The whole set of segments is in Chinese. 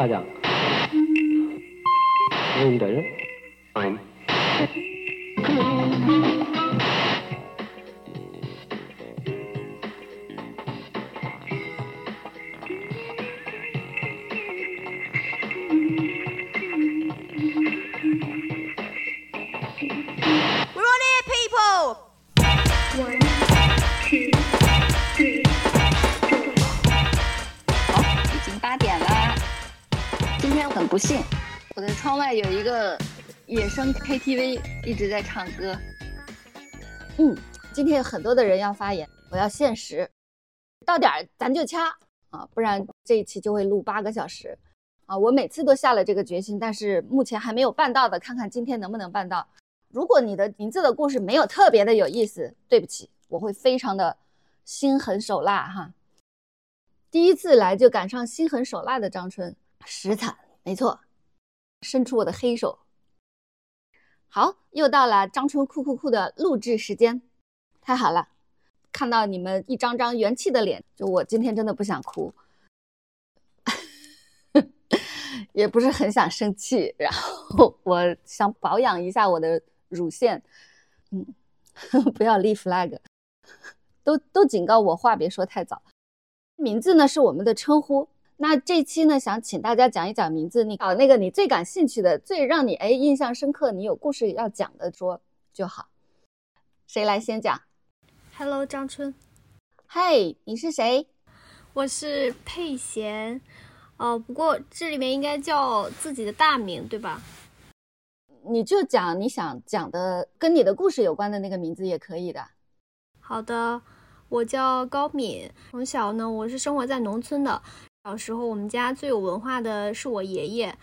下降。没有人窗外有一个野生 KTV 一直在唱歌。嗯，今天有很多的人要发言，我要限时，到点儿咱就掐啊，不然这一期就会录八个小时啊。我每次都下了这个决心，但是目前还没有办到的，看看今天能不能办到。如果你的名字的故事没有特别的有意思，对不起，我会非常的心狠手辣哈。第一次来就赶上心狠手辣的张春，实惨，没错，伸出我的黑手。好，又到了张春酷酷酷的录制时间，太好了，看到你们一张张元气的脸，就我今天真的不想哭，也不是很想生气，然后我想保养一下我的乳腺，嗯，不要立 flag，都都警告我话别说太早。名字呢是我们的称呼，那这期呢想请大家讲一讲名字，你搞那个你最感兴趣的、最让你哎印象深刻、你有故事要讲的说就好。谁来先讲？Hello，张春，嘿，你是谁？我是佩贤，哦，不过这里面应该叫自己的大名对吧？你就讲你想讲的跟你的故事有关的那个名字也可以的。好的，我叫高敏，从小呢我是生活在农村的，小时候我们家最有文化的是我爷爷，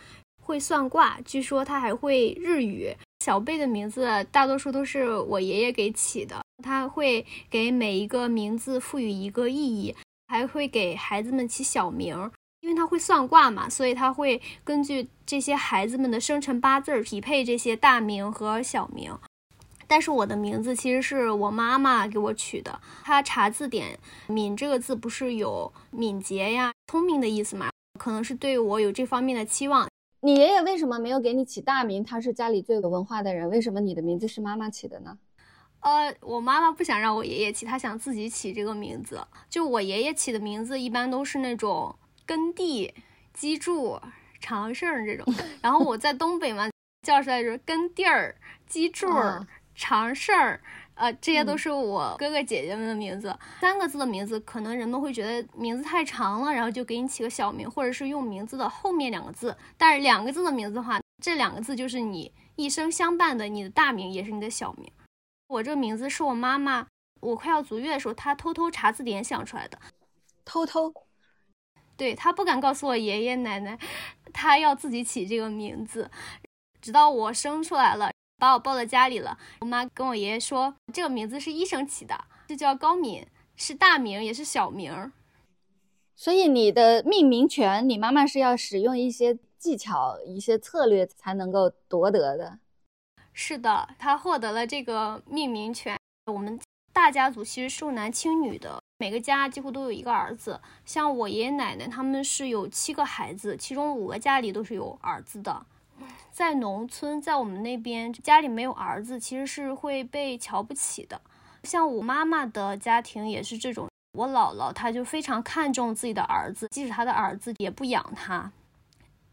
会算卦，据说他还会日语。小辈的名字大多数都是我爷爷给起的，他会给每一个名字赋予一个意义，还会给孩子们起小名。因为他会算卦嘛，所以他会根据这些孩子们的生辰八字儿匹配这些大名和小名。但是我的名字其实是我妈妈给我取的。她查字典，“敏”这个字不是有敏捷呀、聪明的意思嘛？可能是对我有这方面的期望。你爷爷为什么没有给你起大名？他是家里最有文化的人，为什么你的名字是妈妈起的呢？呃，我妈妈不想让我爷爷起，她想自己起这个名字。就我爷爷起的名字，一般都是那种耕地、基柱、长胜这种。然后我在东北嘛，叫出来就是耕地儿、基柱、啊长事儿，呃，这些都是我哥哥姐姐们的名字。三个字的名字，可能人们会觉得名字太长了，然后就给你起个小名，或者是用名字的后面两个字。但是两个字的名字的话，这两个字就是你一生相伴的，你的大名也是你的小名。我这个名字是我妈妈，我快要足月的时候，她偷偷查字典想出来的。偷偷对她不敢告诉我爷爷奶奶，她要自己起这个名字，直到我生出来了，把我抱到家里了。我妈跟我爷爷说，这个名字是医生起的，这叫高敏，是大名也是小名。所以你的命名权，你妈妈是要使用一些技巧、一些策略才能够夺得的。是的，她获得了这个命名权。我们大家族其实重男轻女的，每个家几乎都有一个儿子。像我爷爷奶奶他们是有七个孩子，其中五个家里都是有儿子的。在农村，在我们那边家里没有儿子，其实是会被瞧不起的。像我妈妈的家庭也是这种，我姥姥她就非常看重自己的儿子，即使她的儿子也不养他。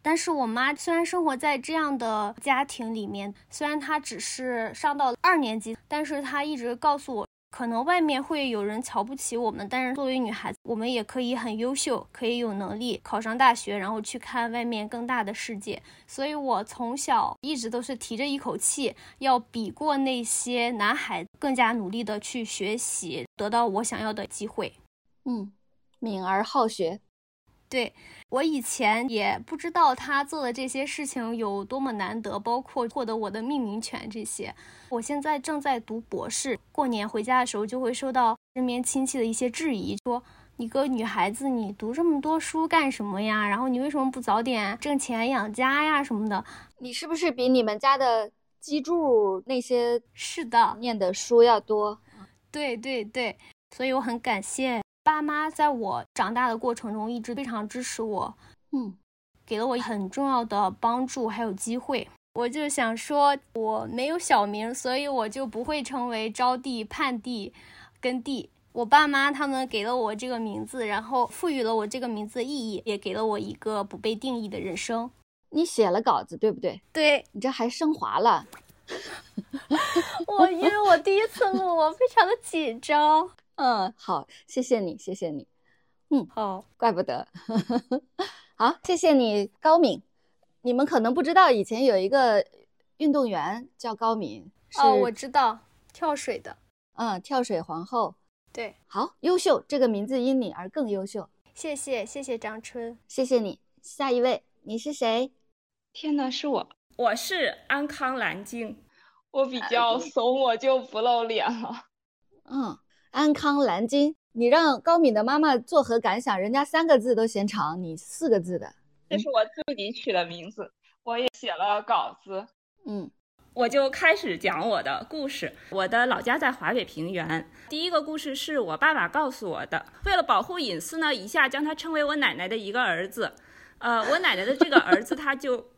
但是我妈虽然生活在这样的家庭里面，虽然她只是上到二年级，但是她一直告诉我，可能外面会有人瞧不起我们，但是作为女孩子，我们也可以很优秀，可以有能力考上大学，然后去看外面更大的世界。所以我从小一直都是提着一口气，要比过那些男孩，更加努力的去学习，得到我想要的机会。嗯，敏而好学。对我以前也不知道他做的这些事情有多么难得，包括获得我的命名权这些。我现在正在读博士，过年回家的时候就会收到身边亲戚的一些质疑，说你个女孩子，你读这么多书干什么呀？然后你为什么不早点挣钱养家呀什么的？你是不是比你们家的基柱那些是的，念的书要多？对对对，所以我很感谢爸妈，在我长大的过程中一直非常支持我。嗯，给了我很重要的帮助还有机会。我就想说，我没有小名，所以我就不会成为招娣、盼娣、跟娣。我爸妈他们给了我这个名字，然后赋予了我这个名字的意义，也给了我一个不被定义的人生。你写了稿子对不对？对你这还升华了。我，因为我第一次录，我非常的紧张。嗯，好，谢谢你，谢谢你。嗯，好，怪不得。好，谢谢你，高敏。你们可能不知道，以前有一个运动员叫高敏。哦，我知道，跳水的。嗯，跳水皇后。对，好，优秀，这个名字因你而更优秀。谢谢，谢谢张春，谢谢你。下一位，你是谁？天呐，是我，我是安康蓝鲸，我比较怂，我就不露脸了。嗯，安康蓝鲸，你让高敏的妈妈作何感想？人家三个字都嫌长，你四个字的。这是我自己取的名字，我也写了稿子。嗯，我就开始讲我的故事。我的老家在华北平原。第一个故事是我爸爸告诉我的。为了保护隐私呢，一下将他称为我奶奶的一个儿子。呃，我奶奶的这个儿子他就，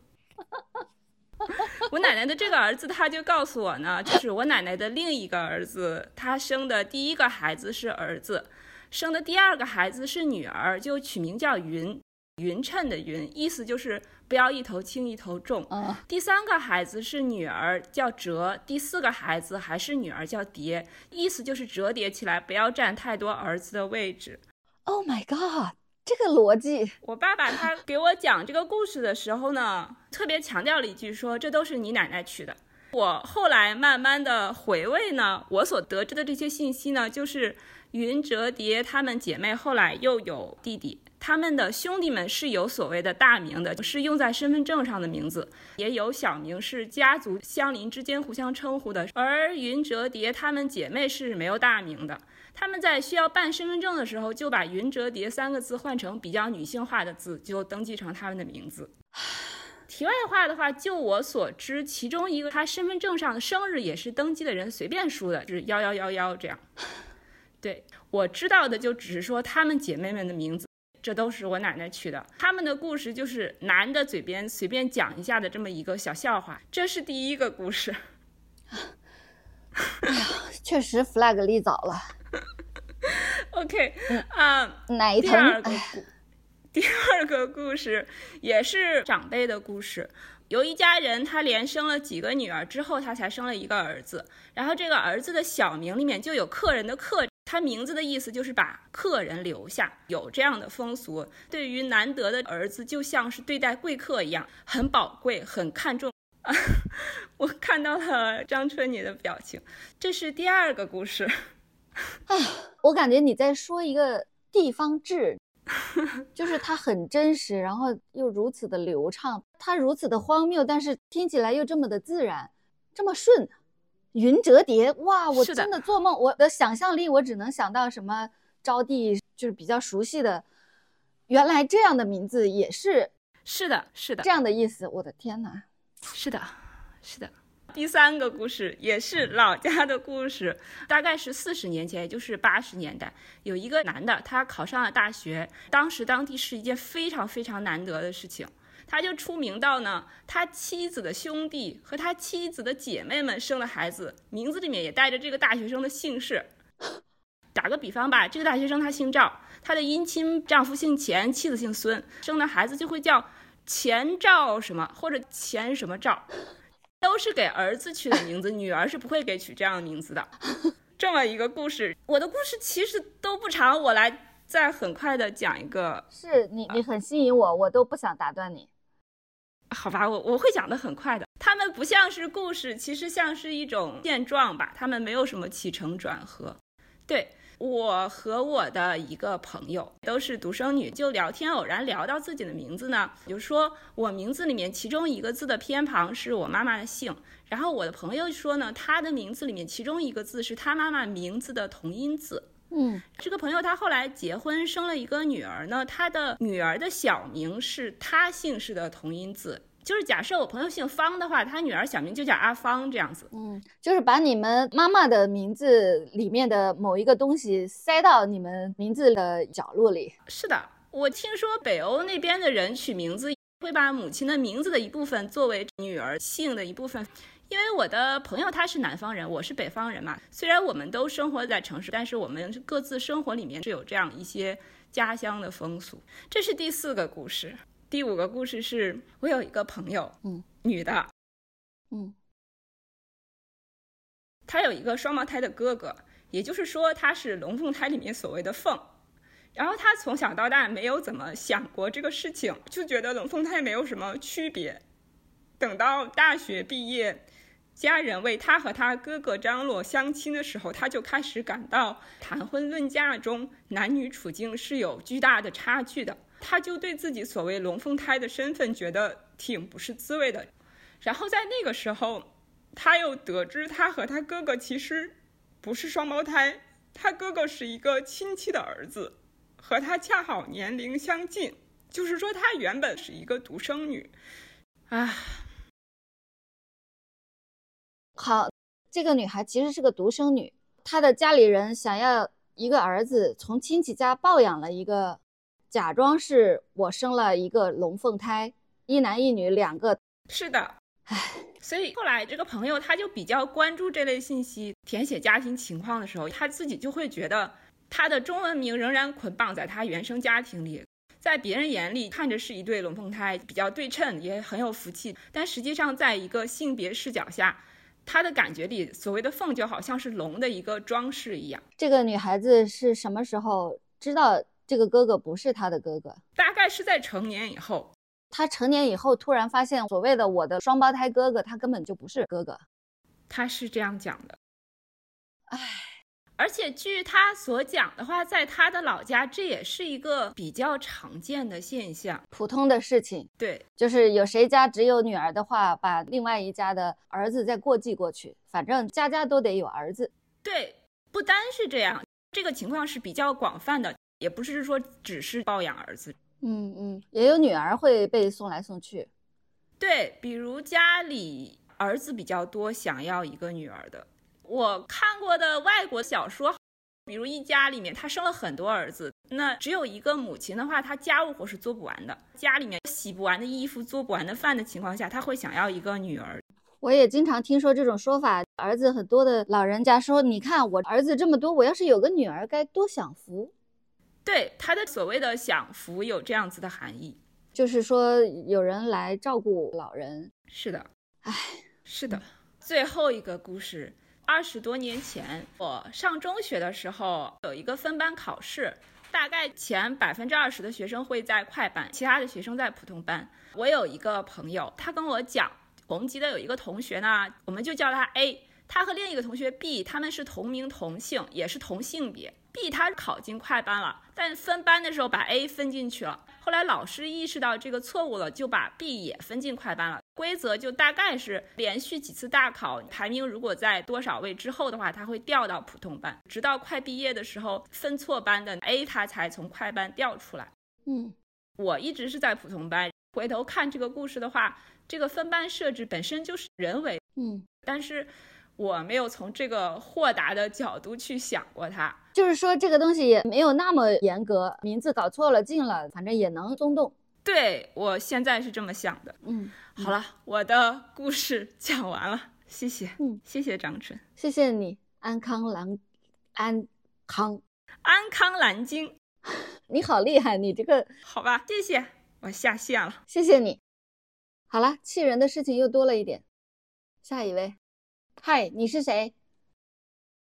我奶奶的这个儿子他就告诉我呢，就是我奶奶的另一个儿子，他生的第一个孩子是儿子，生的第二个孩子是女儿，就取名叫云。匀称的匀，意思就是不要一头轻一头重。嗯，第三个孩子是女儿，叫折；第四个孩子还是女儿，叫叠，意思就是折叠起来，不要占太多儿子的位置。Oh my god，这个逻辑，我爸爸他给我讲这个故事的时候呢，特别强调了一句，说这都是你奶奶取的。我后来慢慢的回味呢，我所得知的这些信息呢，就是云、折叠她们姐妹后来又有弟弟。他们的兄弟们是有所谓的大名的，是用在身份证上的名字，也有小名，是家族相邻之间互相称呼的。而云折叠她们姐妹是没有大名的，他们在需要办身份证的时候，就把云折叠三个字换成比较女性化的字，就登记成他们的名字。题外话的话，就我所知，其中一个他身份证上的生日也是登记的人随便输的，就是幺幺幺幺这样。对我知道的就只是说她们姐妹们的名字。这都是我奶奶取的，他们的故事就是男的嘴边随便讲一下的这么一个小笑话。这是第一个故事。哎呀，确实 flag 立早了。OK，啊、奶第二个，故，第二个故事也是长辈的故事。有一家人，他连生了几个女儿之后，他才生了一个儿子。然后这个儿子的小名里面就有客人的客，他名字的意思就是把客人留下，有这样的风俗。对于难得的儿子，就像是对待贵客一样，很宝贵，很看重。我看到了张春妮的表情，这是第二个故事。我感觉你在说一个地方志，就是它很真实，然后又如此的流畅，它如此的荒谬，但是听起来又这么的自然，这么顺。云折叠，哇！我真的做梦，我的想象力我只能想到什么招娣，就是比较熟悉的，原来这样的名字也是是的，是的这，样的意思。我的天哪！是的，是的。第三个故事也是老家的故事，大概是四十年前，也就是八十年代，有一个男的，他考上了大学，当时当地是一件非常非常难得的事情。他就出名到呢，他妻子的兄弟和他妻子的姐妹们生了孩子，名字里面也带着这个大学生的姓氏。打个比方吧，这个大学生他姓赵，他的姻亲丈夫姓钱，妻子姓孙，生的孩子就会叫钱赵什么或者钱什么赵，都是给儿子取的名字，女儿是不会给取这样的名字的。这么一个故事，我的故事其实都不长，我来再很快的讲一个是你，你很吸引我，我都不想打断你。好吧，我我会讲的很快的。他们不像是故事，其实像是一种现状吧。他们没有什么起承转合。对我和我的一个朋友都是独生女，就聊天偶然聊到自己的名字呢，就说我名字里面其中一个字的偏旁是我妈妈的姓，然后我的朋友说呢，他的名字里面其中一个字是他妈妈名字的同音字。嗯，这个朋友他后来结婚生了一个女儿呢，他的女儿的小名是他姓氏的同音字。就是假设我朋友姓方的话，他女儿小名就叫阿芳这样子。嗯，就是把你们妈妈的名字里面的某一个东西塞到你们名字的角落里。是的，我听说北欧那边的人取名字会把母亲的名字的一部分作为女儿姓的一部分。因为我的朋友他是南方人，我是北方人嘛。虽然我们都生活在城市，但是我们各自生活里面是有这样一些家乡的风俗。这是第四个故事。第五个故事是我有一个朋友，嗯，女的，嗯，她有一个双胞胎的哥哥，也就是说她是龙凤胎里面所谓的凤。然后她从小到大没有怎么想过这个事情，就觉得龙凤胎没有什么区别。等到大学毕业。家人为他和他哥哥张罗相亲的时候，他就开始感到谈婚论嫁中男女处境是有巨大的差距的。他就对自己所谓龙凤胎的身份觉得挺不是滋味的。然后在那个时候，他又得知他和他哥哥其实不是双胞胎，他哥哥是一个亲戚的儿子，和他恰好年龄相近，就是说他原本是一个独生女。啊。好，这个女孩其实是个独生女，她的家里人想要一个儿子，从亲戚家抱养了一个，假装是我生了一个龙凤胎，一男一女两个。是的，唉，所以后来这个朋友他就比较关注这类信息，填写家庭情况的时候，他自己就会觉得他的中文名仍然捆绑在他原生家庭里，在别人眼里看着是一对龙凤胎，比较对称，也很有福气，但实际上在一个性别视角下。他的感觉里，所谓的凤就好像是龙的一个装饰一样。这个女孩子是什么时候知道这个哥哥不是她的哥哥？大概是在成年以后。她成年以后突然发现，所谓的我的双胞胎哥哥，他根本就不是哥哥。他是这样讲的。唉。而且据他所讲的话，在他的老家，这也是一个比较常见的现象，普通的事情。对，就是有谁家只有女儿的话，把另外一家的儿子再过继过去，反正家家都得有儿子。对，不单是这样，这个情况是比较广泛的，也不是说只是抱养儿子。嗯嗯，也有女儿会被送来送去。对，比如家里儿子比较多，想要一个女儿的。我看过的外国小说，比如一家里面他生了很多儿子，那只有一个母亲的话，他家务活是做不完的，家里面洗不完的衣服、做不完的饭的情况下，他会想要一个女儿。我也经常听说这种说法，儿子很多的老人家说：“你看我儿子这么多，我要是有个女儿该多享福。”对他的所谓的享福有这样子的含义，就是说有人来照顾老人。是的，唉，是的。最后一个故事。二十多年前，我上中学的时候，有一个分班考试，大概前百分之二十的学生会在快班，其他的学生在普通班。我有一个朋友，他跟我讲，同级的有一个同学呢，我们就叫他 A，他和另一个同学 B，他们是同名同姓，也是同性别。B 他考进快班了，但分班的时候把 A 分进去了。后来老师意识到这个错误了，就把 B 也分进快班了。规则就大概是连续几次大考排名如果在多少位之后的话，他会调到普通班，直到快毕业的时候分错班的 A 他才从快班调出来。嗯，我一直是在普通班。回头看这个故事的话，这个分班设置本身就是人为。嗯，但是。我没有从这个豁达的角度去想过它，就是说这个东西也没有那么严格，名字搞错了进了，反正也能松动。对我现在是这么想的。嗯，好了，我的故事讲完了，谢谢。嗯，谢谢张纯，谢谢你，安康蓝，安康，安康蓝鲸，你好厉害，你这个好吧，谢谢，我下线了，谢谢你。好了，气人的事情又多了一点，下一位。嗨，你是谁？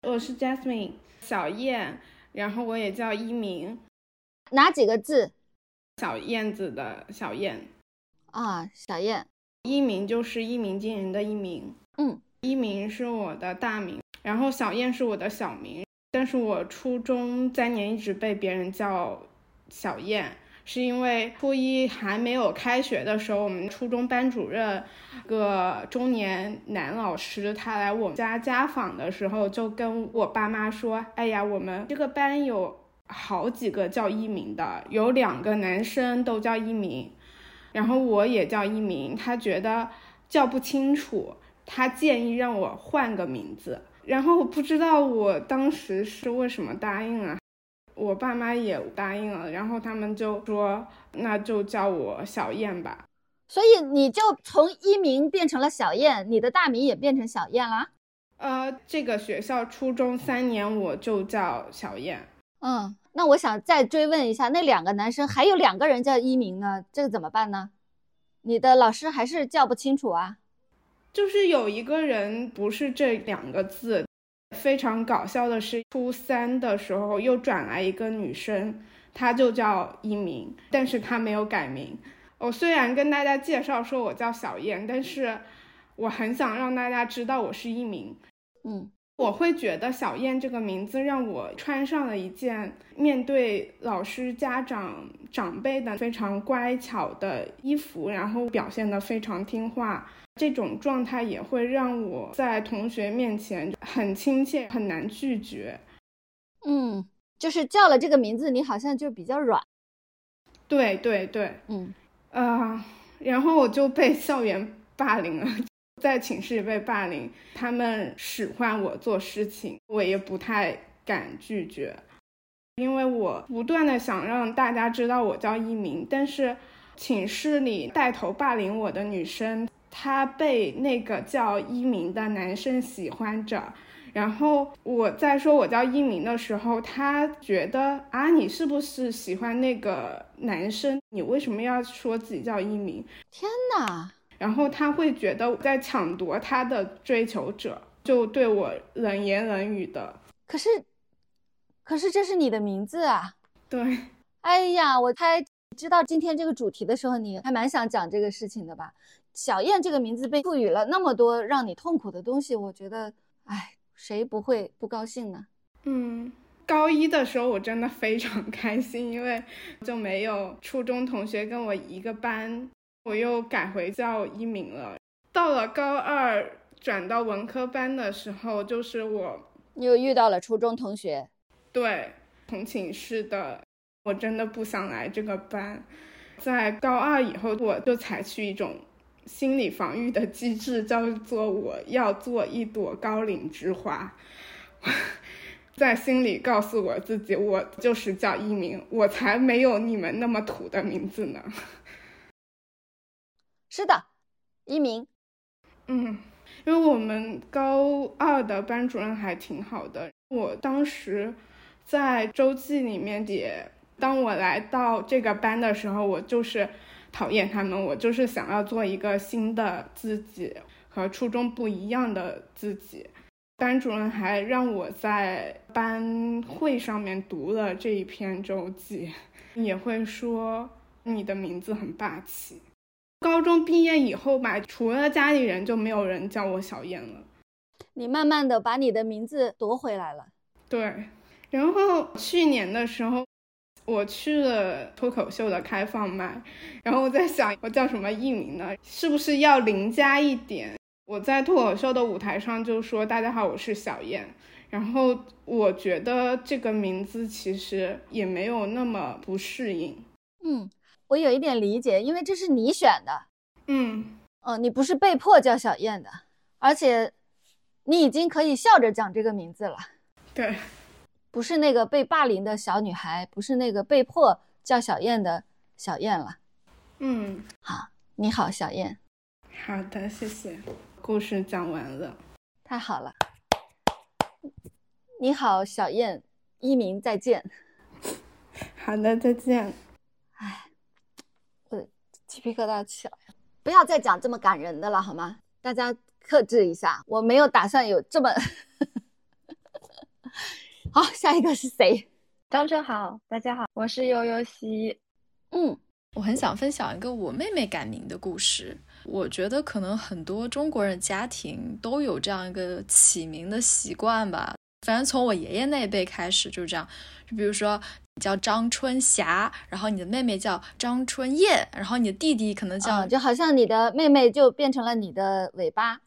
我是 Jasmine 小燕，然后我也叫一鸣。哪几个字？小燕子的小燕。啊，小燕。一鸣就是一鸣惊人的一鸣。嗯，一鸣是我的大名，然后小燕是我的小名。但是我初中三年一直被别人叫小燕。是因为初一还没有开学的时候，我们初中班主任，个中年男老师，他来我们家家访的时候，就跟我爸妈说：“哎呀，我们这个班有好几个叫一鸣的，有两个男生都叫一鸣，然后我也叫一鸣。他觉得叫不清楚，他建议让我换个名字。然后我不知道我当时是为什么答应了。”我爸妈也答应了，然后他们就说那就叫我小燕吧。所以你就从一鸣变成了小燕，你的大名也变成小燕啦。呃，这个学校初中三年我就叫小燕。嗯，那我想再追问一下，那两个男生还有两个人叫一鸣呢，这个怎么办呢？你的老师还是叫不清楚啊？就是有一个人不是这两个字，非常搞笑的是，初三的时候又转来一个女生，她就叫一鸣，但是她没有改名。我虽然跟大家介绍说我叫小燕，但是我很想让大家知道我是一鸣。嗯，我会觉得小燕这个名字让我穿上了一件面对老师、家长、长辈的非常乖巧的衣服，然后表现得非常听话。这种状态也会让我在同学面前很亲切，很难拒绝。嗯，就是叫了这个名字，你好像就比较软。对对对，嗯，啊、然后我就被校园霸凌了，在寝室里被霸凌，他们使唤我做事情，我也不太敢拒绝，因为我不断的想让大家知道我叫一鸣，但是寝室里带头霸凌我的女生，她被那个叫一鸣的男生喜欢着。然后我在说我叫一鸣的时候，他觉得啊，你是不是喜欢那个男生？你为什么要说自己叫一鸣？天哪！然后他会觉得我在抢夺他的追求者，就对我冷言冷语的。可是，可是这是你的名字啊！对，哎呀，我猜知道今天这个主题的时候，你还蛮想讲这个事情的吧？小燕这个名字被赋予了那么多让你痛苦的东西，我觉得，哎，谁不会不高兴呢？嗯，高一的时候我真的非常开心，因为就没有初中同学跟我一个班，我又改回叫一鸣了。到了高二转到文科班的时候，就是我又遇到了初中同学，对同寝室的，我真的不想来这个班。在高二以后，我就采取一种心理防御的机制，叫做我要做一朵高岭之花。在心里告诉我自己，我就是叫一鸣，我才没有你们那么土的名字呢。是的，一鸣。嗯，因为我们高二的班主任还挺好的。我当时在周记里面也，当我来到这个班的时候，我就是讨厌他们，我就是想要做一个新的自己，和初中不一样的自己。班主任还让我在班会上面读了这一篇周记，也会说你的名字很霸气。高中毕业以后吧，除了家里人，就没有人叫我小燕了。你慢慢的把你的名字夺回来了。对，然后去年的时候，我去了脱口秀的开放麦，然后我在想，我叫什么艺名呢？是不是要邻家一点？我在脱口秀的舞台上就说：“大家好，我是小燕。”然后我觉得这个名字其实也没有那么不适应。嗯，我有一点理解，因为这是你选的，嗯，嗯，你不是被迫叫小燕的，而且你已经可以笑着讲这个名字了，对，不是那个被霸凌的小女孩，不是那个被迫叫小燕的小燕了。嗯，好，你好，小燕，好的，谢谢。故事讲完了。太好了。你好，小燕，一鸣，再见。好的，再见。鸡皮疙瘩起来了。不要再讲这么感人的了，好吗？大家克制一下，我没有打算有这么。好，下一个是谁？张晨好，大家好，我是悠悠西。嗯，我很想分享一个我妹妹改名的故事。我觉得可能很多中国人家庭都有这样一个起名的习惯吧。反正从我爷爷那一辈开始就是这样，就比如说你叫张春霞，然后你的妹妹叫张春燕，然后你的弟弟可能叫、啊，就好像你的妹妹就变成了你的尾巴。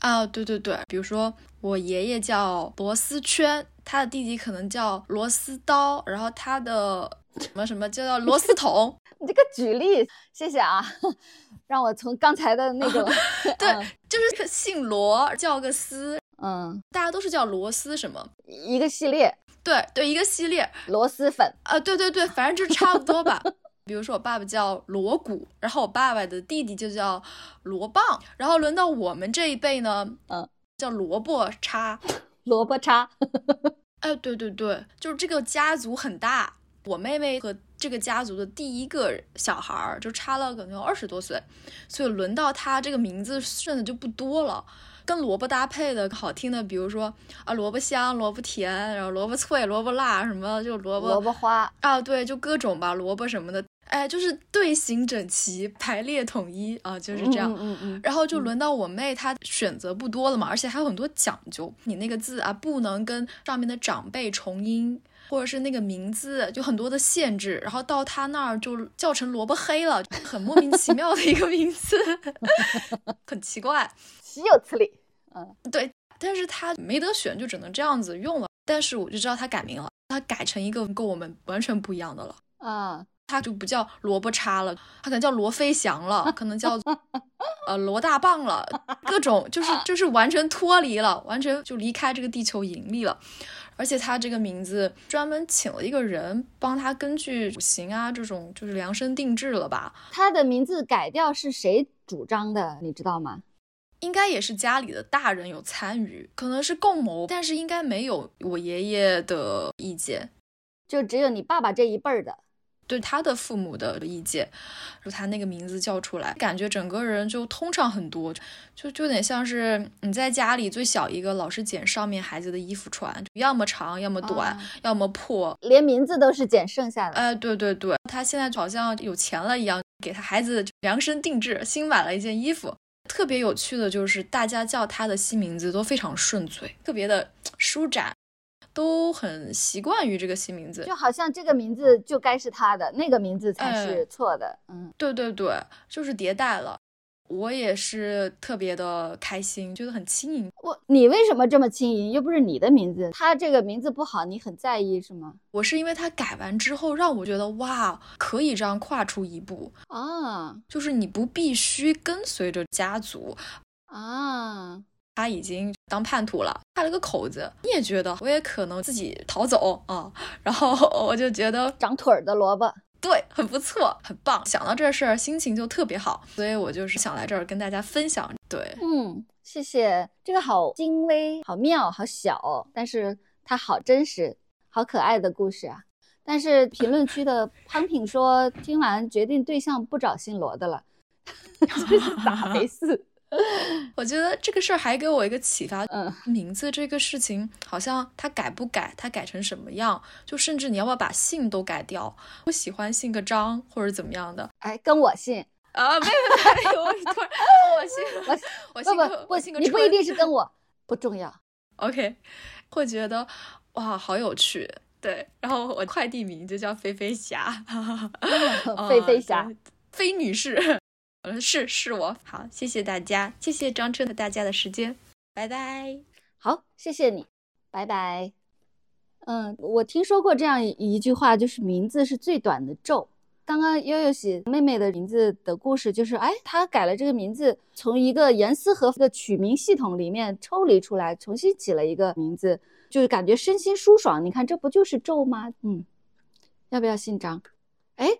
啊，对对对，比如说我爷爷叫螺丝圈，他的弟弟可能叫螺丝刀，然后他的什么什么就叫螺丝桶。你这个举例，谢谢啊，让我从刚才的那种 对，就是姓罗叫个丝，嗯，大家都是叫螺丝什么？一个系列，对对，一个系列螺蛳粉啊，对对对，反正就差不多吧。比如说我爸爸叫锣鼓，然后我爸爸的弟弟就叫锣棒，然后轮到我们这一辈呢，嗯，叫萝卜叉。萝卜叉，哎，对对对，就是这个家族很大。我妹妹和这个家族的第一个小孩儿就差了可能有二十多岁，所以轮到他这个名字顺的就不多了。跟萝卜搭配的好听的，比如说啊，萝卜香、萝卜甜，然后萝卜脆、萝卜辣，什么就萝卜萝卜花啊，对，就各种吧，萝卜什么的，哎，就是队形整齐，排列统一啊，就是这样。嗯嗯嗯。然后就轮到我妹，她选择不多了嘛，而且还有很多讲究，你那个字啊，不能跟上面的长辈重音。或者是那个名字就很多的限制，然后到他那儿就叫成萝卜黑了，很莫名其妙的一个名字，很奇怪，岂有此理。嗯，对，但是他没得选，就只能这样子用了。但是我就知道他改名了，他改成一个跟我们完全不一样的了。啊，他就不叫萝卜叉了，他可能叫罗飞翔了，可能叫呃罗大棒了，各种就是就是完全脱离了，完全就离开这个地球引力了。而且他这个名字专门请了一个人帮他根据五行啊这种就是量身定制了吧？他的名字改掉是谁主张的？你知道吗？应该也是家里的大人有参与，可能是共谋，但是应该没有我爷爷的意见，就只有你爸爸这一辈儿的。对他的父母的意见，就他那个名字叫出来，感觉整个人就通畅很多，就就有点像是你在家里最小一个，老是捡上面孩子的衣服穿，要么长，要么短，要么破，连名字都是捡剩下的。哎，对对对，他现在好像有钱了一样，给他孩子量身定制，新买了一件衣服。特别有趣的就是，大家叫他的新名字都非常顺嘴，特别的舒展。都很习惯于这个新名字，就好像这个名字就该是他的，那个名字才是错的。嗯，对对对，就是迭代了。我也是特别的开心，觉得很轻盈。我，你为什么这么轻盈？又不是你的名字，他这个名字不好，你很在意是吗？我是因为他改完之后，让我觉得哇，可以这样跨出一步啊，就是你不必须跟随着家族啊。他已经当叛徒了，开了个口子。你也觉得，我也可能自己逃走啊。然后我就觉得长腿儿的萝卜，对，很不错，很棒。想到这事儿，心情就特别好，所以我就是想来这儿跟大家分享。对，嗯，谢谢。这个好精微，好妙，好小，但是它好真实，好可爱的故事啊。但是评论区的 潘品说，听完决定对象不找姓罗的了，这是咋回事？我觉得这个事儿还给我一个启发，嗯，名字这个事情，好像他改不改，他改成什么样，就甚至你要不要把姓都改掉？我喜欢姓个张或者怎么样的，哎，跟我姓。啊，没有没有，我突然我姓 我我姓个我姓个，你不一定是跟我，不重要，OK，会觉得哇，好有趣，对，然后我快递名就叫飞飞侠，飞飞侠，飞女士。嗯，是是我好，谢谢大家，谢谢张彻和大家的时间，拜拜。好，谢谢你，拜拜。嗯，我听说过这样一句话，就是名字是最短的咒。刚刚悠悠写妹妹的名字的故事，就是哎，她改了这个名字，从一个严丝合缝的取名系统里面抽离出来，重新起了一个名字，就是感觉身心舒爽。你看，这不就是咒吗？嗯，要不要姓张？哎。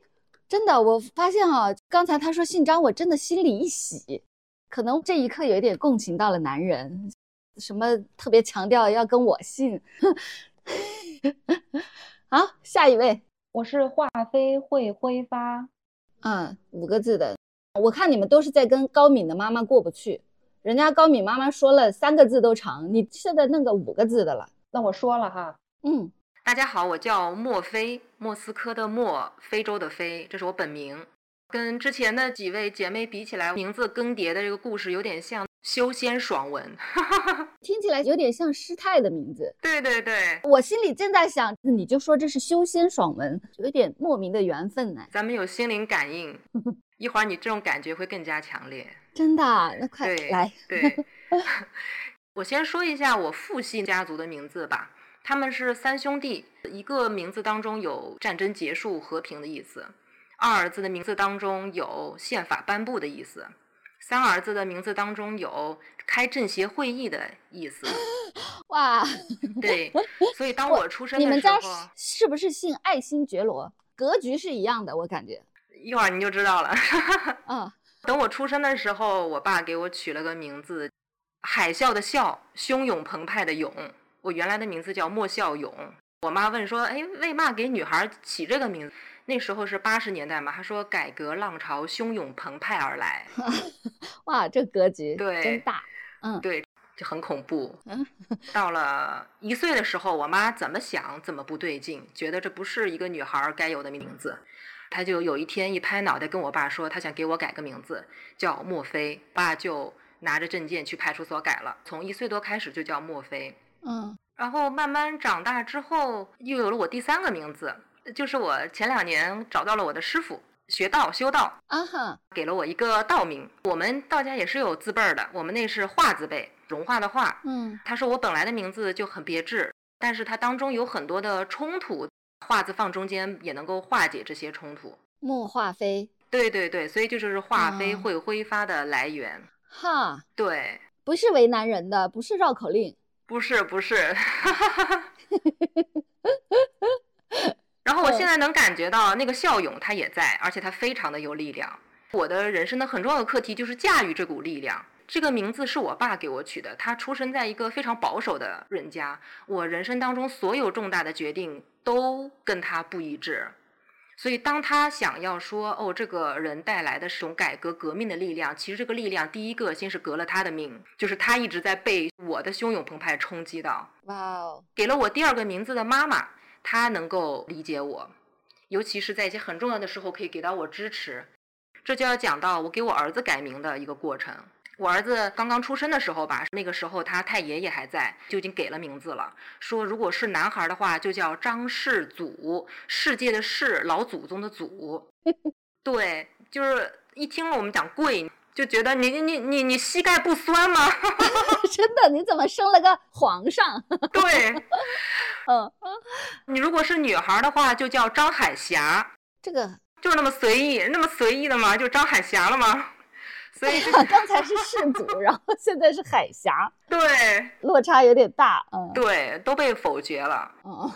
真的，我发现哈，刚才他说姓张，我真的心里一喜，可能这一刻有一点共情到了男人，什么特别强调要跟我姓。好，下一位，我是化飞会挥发，嗯，五个字的，我看你们都是在跟高敏的妈妈过不去，人家高敏妈妈说了三个字都长，你现在弄个五个字的了，那我说了哈，嗯。大家好，我叫莫非，莫斯科的莫，非洲的非，这是我本名。跟之前的几位姐妹比起来，名字更迭的这个故事有点像修仙爽文，听起来有点像师太的名字。对对对，我心里正在想，你就说这是修仙爽文，有点莫名的缘分呢。咱们有心灵感应，一会儿你这种感觉会更加强烈。真的？那快来。对，我先说一下我父系家族的名字吧。他们是三兄弟，一个名字当中有战争结束、和平的意思；二儿子的名字当中有宪法颁布的意思；三儿子的名字当中有开政协会议的意思。哇，对，所以当我出生的时候，你们家是不是姓爱新觉罗？格局是一样的，我感觉。一会儿你就知道了。嗯，等我出生的时候，我爸给我取了个名字，海啸的啸，汹涌澎湃的涌。我原来的名字叫莫笑勇。我妈问说：“哎，为嘛给女孩起这个名字？”那时候是八十年代嘛，她说改革浪潮汹涌澎湃而来。哇，这格局对真大。嗯，对，就很恐怖。嗯，到了一岁的时候，我妈怎么想怎么不对劲，觉得这不是一个女孩该有的名字。她就有一天一拍脑袋跟我爸说，她想给我改个名字，叫莫菲。爸就拿着证件去派出所改了，从一岁多开始就叫莫菲。嗯，然后慢慢长大之后，又有了我第三个名字，就是我前两年找到了我的师傅，学道修道啊哈，给了我一个道名。我们道家也是有字辈儿的，我们那是化字辈，融化的化。嗯，他说我本来的名字就很别致，但是它当中有很多的冲突，化字放中间也能够化解这些冲突。墨化飞。对对对，所以这就是化飞哦会挥发的来源。哈，对，不是为难人的，不是绕口令。不是不是。然后我现在能感觉到那个笑勇他也在，而且他非常的有力量。我的人生的很重要的课题就是驾驭这股力量。这个名字是我爸给我取的，他出生在一个非常保守的人家，我人生当中所有重大的决定都跟他不一致。所以，当他想要说哦，这个人带来的是种改革革命的力量，其实这个力量第一个先是革了他的命，就是他一直在被我的汹涌澎湃冲击到。哇哦，给了我第二个名字的妈妈，她能够理解我，尤其是在一些很重要的时候可以给到我支持。这就要讲到我给我儿子改名的一个过程。我儿子刚刚出生的时候吧，那个时候他太爷爷还在，就已经给了名字了。说如果是男孩的话，就叫张世祖，世界的世，老祖宗的祖。对，就是一听了我们讲贵，就觉得你你你你你膝盖不酸吗？真的，你怎么生了个皇上？对，嗯，你如果是女孩的话，就叫张海霞。这个就是那么随意，那么随意的吗？就张海霞了吗？所以 刚才是士族，然后现在是海峡，对，落差有点大，嗯，对，都被否决了。嗯，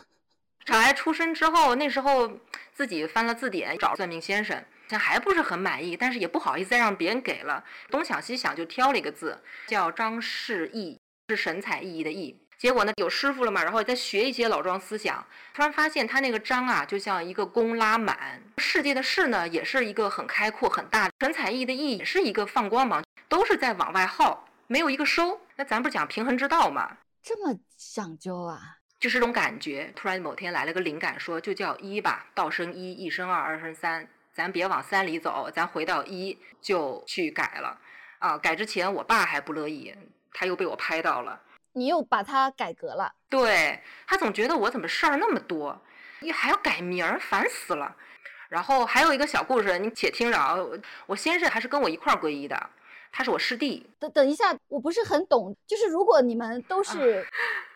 小孩出生之后，那时候自己翻了字典，找算命先生，像还不是很满意，但是也不好意思再让别人给了，东想西想就挑了一个字，叫张氏义，是神采奕奕的奕。结果呢，有师傅了嘛，然后再学一些老庄思想，突然发现他那个章啊，就像一个弓拉满。世界的世呢，也是一个很开阔很大，神采奕奕的奕也是一个放光芒，都是在往外耗，没有一个收。那咱不是讲平衡之道嘛？这么讲究啊？就是这种感觉。突然某天来了个灵感，说就叫一吧，道生一，一生二，二生三，咱别往三里走，咱回到一就去改了。啊，改之前我爸还不乐意，他又被我拍到了。你又把它改革了，对他总觉得我怎么事儿那么多，你还要改名儿，烦死了。然后还有一个小故事，你且听着啊。我先生还是跟我一块儿皈依的，他是我师弟。等等一下，我不是很懂，就是如果你们都是，啊、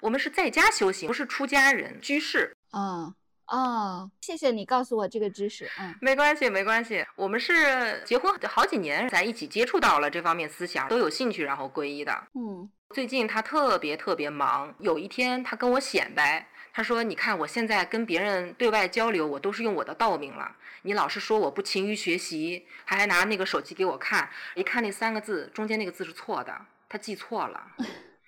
我们是在家修行，不是出家人居士。啊啊，谢谢你告诉我这个知识。嗯，没关系，没关系。我们是结婚好几年，在一起接触到了这方面思想，都有兴趣，然后皈依的。嗯。最近他特别特别忙，有一天他跟我显摆，他说：“你看我现在跟别人对外交流，我都是用我的道名了。你老是说我不勤于学习，他还拿那个手机给我看，一看那三个字，中间那个字是错的，他记错了。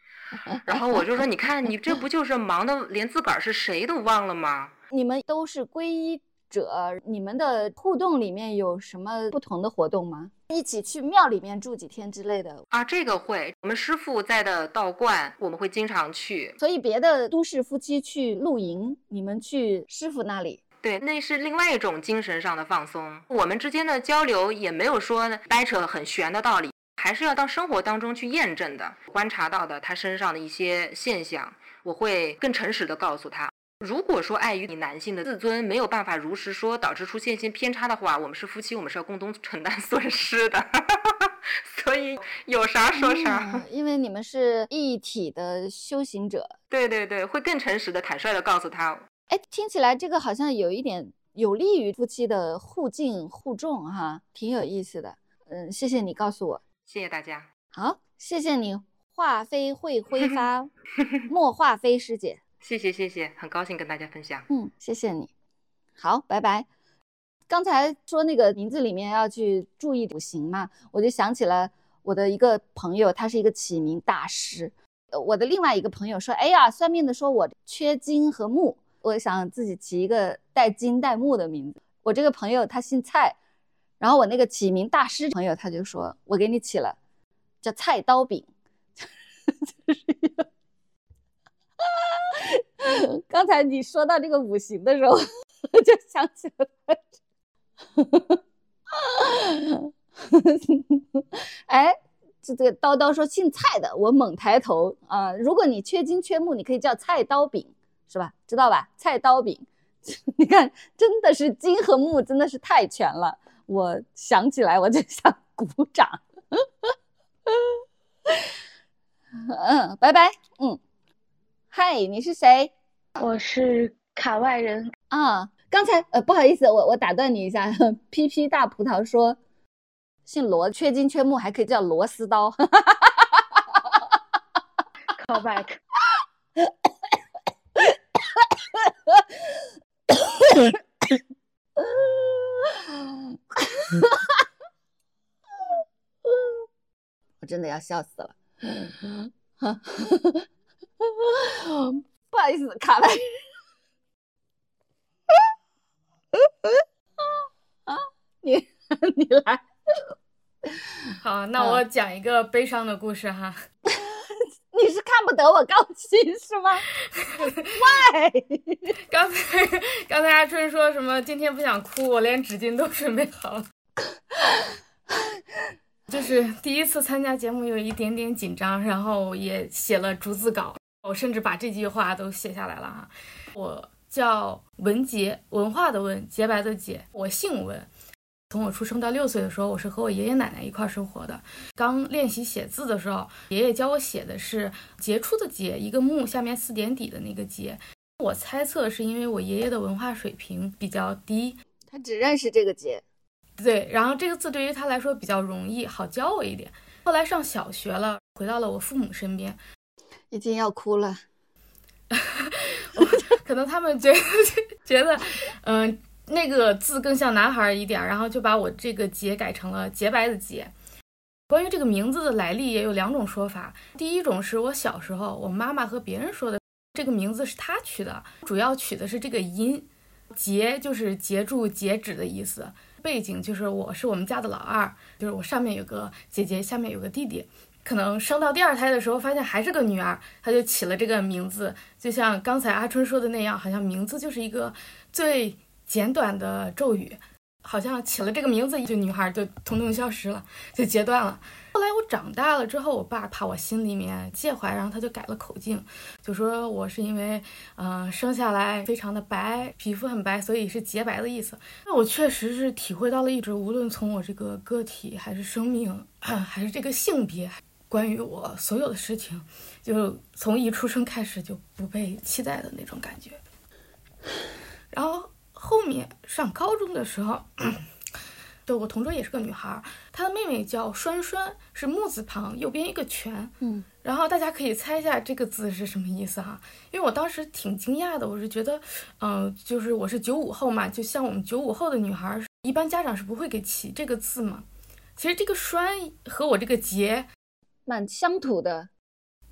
然后我就说：你看你这不就是忙的连自个儿是谁都忘了吗？你们都是皈依。”者，你们的互动里面有什么不同的活动吗？一起去庙里面住几天之类的啊？这个会，我们师傅在的道观，我们会经常去。所以别的都市夫妻去露营，你们去师傅那里，对，那是另外一种精神上的放松。我们之间的交流也没有说掰扯很玄的道理，还是要到生活当中去验证的。观察到的他身上的一些现象，我会更诚实的告诉他。如果说碍于你男性的自尊没有办法如实说，导致出现一些偏差的话，我们是夫妻，我们是要共同承担 损失的。所以有啥说啥、嗯，因为你们是一体的修行者。对对对，会更诚实的、坦率的告诉他。哎，听起来这个好像有一点有利于夫妻的互敬互重哈，挺有意思的。嗯，谢谢你告诉我，谢谢大家。好，谢谢你，化飞会挥 发，莫化飞师姐。谢谢谢谢，很高兴跟大家分享。嗯，谢谢你。好，拜拜。刚才说那个名字里面要去注意五行嘛，我就想起了我的一个朋友，他是一个起名大师。我的另外一个朋友说：“哎呀，算命的说我缺金和木，我想自己起一个带金带木的名字。”我这个朋友他姓蔡，然后我那个起名大师朋友他就说：“我给你起了，叫菜刀饼。” 刚才你说到这个五行的时候，我 就想起了他。哎，这这个叨叨说姓蔡的，我猛抬头啊、如果你缺金缺木，你可以叫菜刀饼，是吧？知道吧？菜刀饼，你看，真的是金和木，真的是太全了。我想起来我就想鼓掌。嗯，拜拜。嗯，嗨，你是谁？我是卡外人。啊，刚才呃，不好意思，我我打断你一下。P P 大葡萄说，姓罗，缺金缺木，还可以叫螺丝刀。Call back。我真的要笑死了。不好意思，卡了。啊，你 你来。好，那我讲一个悲伤的故事哈。你是看不得我高兴是吗？Why？刚才刚才阿春说什么？今天不想哭，我连纸巾都准备好了。就是第一次参加节目，有一点点紧张，然后也写了逐字稿，我甚至把这句话都写下来了哈。我叫文杰，文化的文，洁白的洁，我姓文。从我出生到六岁的时候，我是和我爷爷奶奶一块生活的。刚练习写字的时候，爷爷教我写的是杰出的杰，一个木下面四点底的那个杰。我猜测是因为我爷爷的文化水平比较低，他只认识这个杰。对，然后这个字对于他来说比较容易，好教我一点。后来上小学了，回到了我父母身边，已经要哭了。可能他们觉得觉得，嗯、那个字更像男孩一点，然后就把我这个洁改成了洁白的洁。关于这个名字的来历也有两种说法。第一种是我小时候，我妈妈和别人说的，这个名字是她取的，主要取的是这个音，节就是截住、截止的意思。背景就是我是我们家的老二，就是我上面有个姐姐，下面有个弟弟。可能生到第二胎的时候，发现还是个女儿，她就起了这个名字。就像刚才阿春说的那样，好像名字就是一个最。简短的咒语，好像起了这个名字，就女孩就统统消失了，就截断了。后来我长大了之后，我爸怕我心里面介怀，然后他就改了口径，就说我是因为，嗯、生下来非常的白，皮肤很白，所以是洁白的意思。那我确实是体会到了一直，无论从我这个个体，还是生命，还是这个性别，关于我所有的事情，就从一出生开始就不被期待的那种感觉。然后。后面上高中的时候，对我同桌也是个女孩，她的妹妹叫栓栓，是木字旁，右边一个泉。嗯，然后大家可以猜一下这个字是什么意思哈？因为我当时挺惊讶的，我是觉得，嗯、呃，就是我是九五后嘛，就像我们九五后的女孩，一般家长是不会给起这个字嘛。其实这个栓和我这个节蛮乡土的。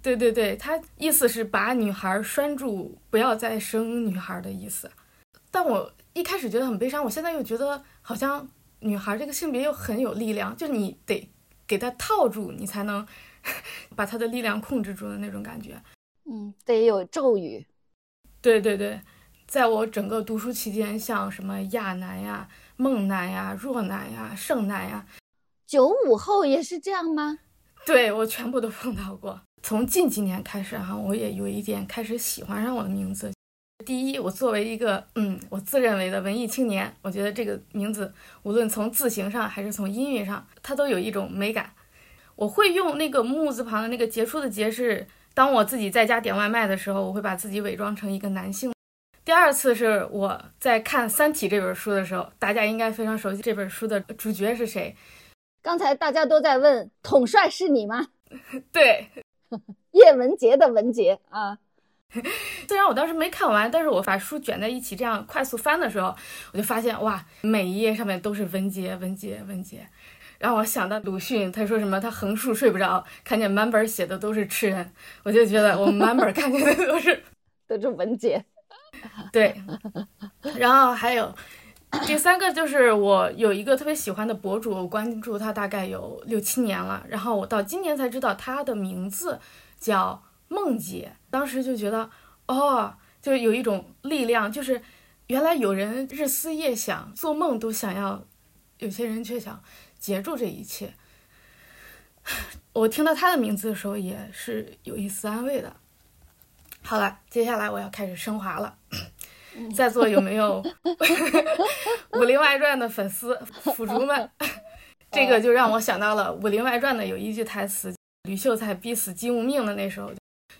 对对对，他意思是把女孩拴住，不要再生女孩的意思。但我。一开始觉得很悲伤，我现在又觉得好像女孩这个性别又很有力量，就你得给她套住，你才能 把她的力量控制住的那种感觉。嗯，得有咒语。对对对，在我整个读书期间，像什么亚男呀、梦男呀、若男呀、盛男呀，九五后也是这样吗？对我全部都碰到过。从近几年开始哈，我也有一点开始喜欢上我的名字。第一，我作为一个嗯，我自认为的文艺青年，我觉得这个名字无论从字形上还是从音韵上，它都有一种美感。我会用那个木字旁的那个杰出的杰是，当我自己在家点外卖的时候，我会把自己伪装成一个男性。第二次是我在看《三体》这本书的时候，大家应该非常熟悉这本书的主角是谁。刚才大家都在问统帅是你吗？对，叶文洁的文洁啊。虽然我当时没看完，但是我把书卷在一起这样快速翻的时候，我就发现哇，每一页上面都是文杰，文杰，文杰。让我想到鲁迅，他说什么？他横竖睡不着，看见满本写的都是吃人，我就觉得我们满本看见的都是 都是文杰。对，然后还有 第三个就是我有一个特别喜欢的博主，我关注他大概有六七年了，然后我到今年才知道他的名字叫梦姐，当时就觉得哦，就有一种力量，就是原来有人日思夜想，做梦都想要，有些人却想截住这一切。我听到他的名字的时候，也是有一丝安慰的。好了，接下来我要开始升华了。在座有没有 《武林外传》的粉丝腐竹们？这个就让我想到了《武林外传》的有一句台词：“吕秀才逼死姬无命的那时候，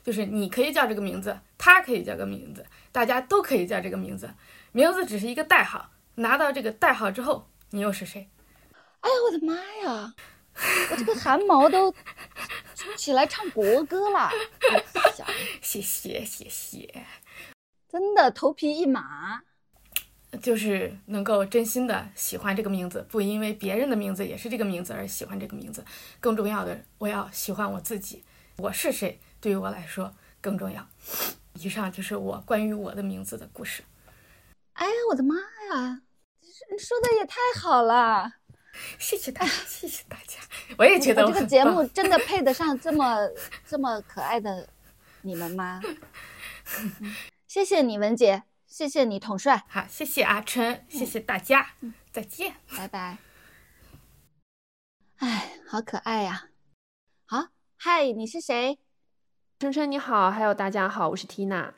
就是你可以叫这个名字，他可以叫个名字，大家都可以叫这个名字，名字只是一个代号。拿到这个代号之后，你又是谁？”哎呀，我的妈呀！我这个汗毛都 起来唱国歌了。谢谢谢谢，真的头皮一麻。就是能够真心的喜欢这个名字，不因为别人的名字也是这个名字而喜欢这个名字。更重要的，我要喜欢我自己。我是谁，对于我来说更重要。以上就是我关于我的名字的故事。哎呀，我的妈呀！说的也太好了。谢谢大家，谢谢大家。我也觉得这个节目真的配得上这么这么可爱的你们吗？谢谢你，文姐，谢谢你，统帅。好，谢谢阿春，谢谢大家，再见，拜拜。哎，好可爱呀！好，嗨，你是谁？春春你好，还有大家好，我是缇娜。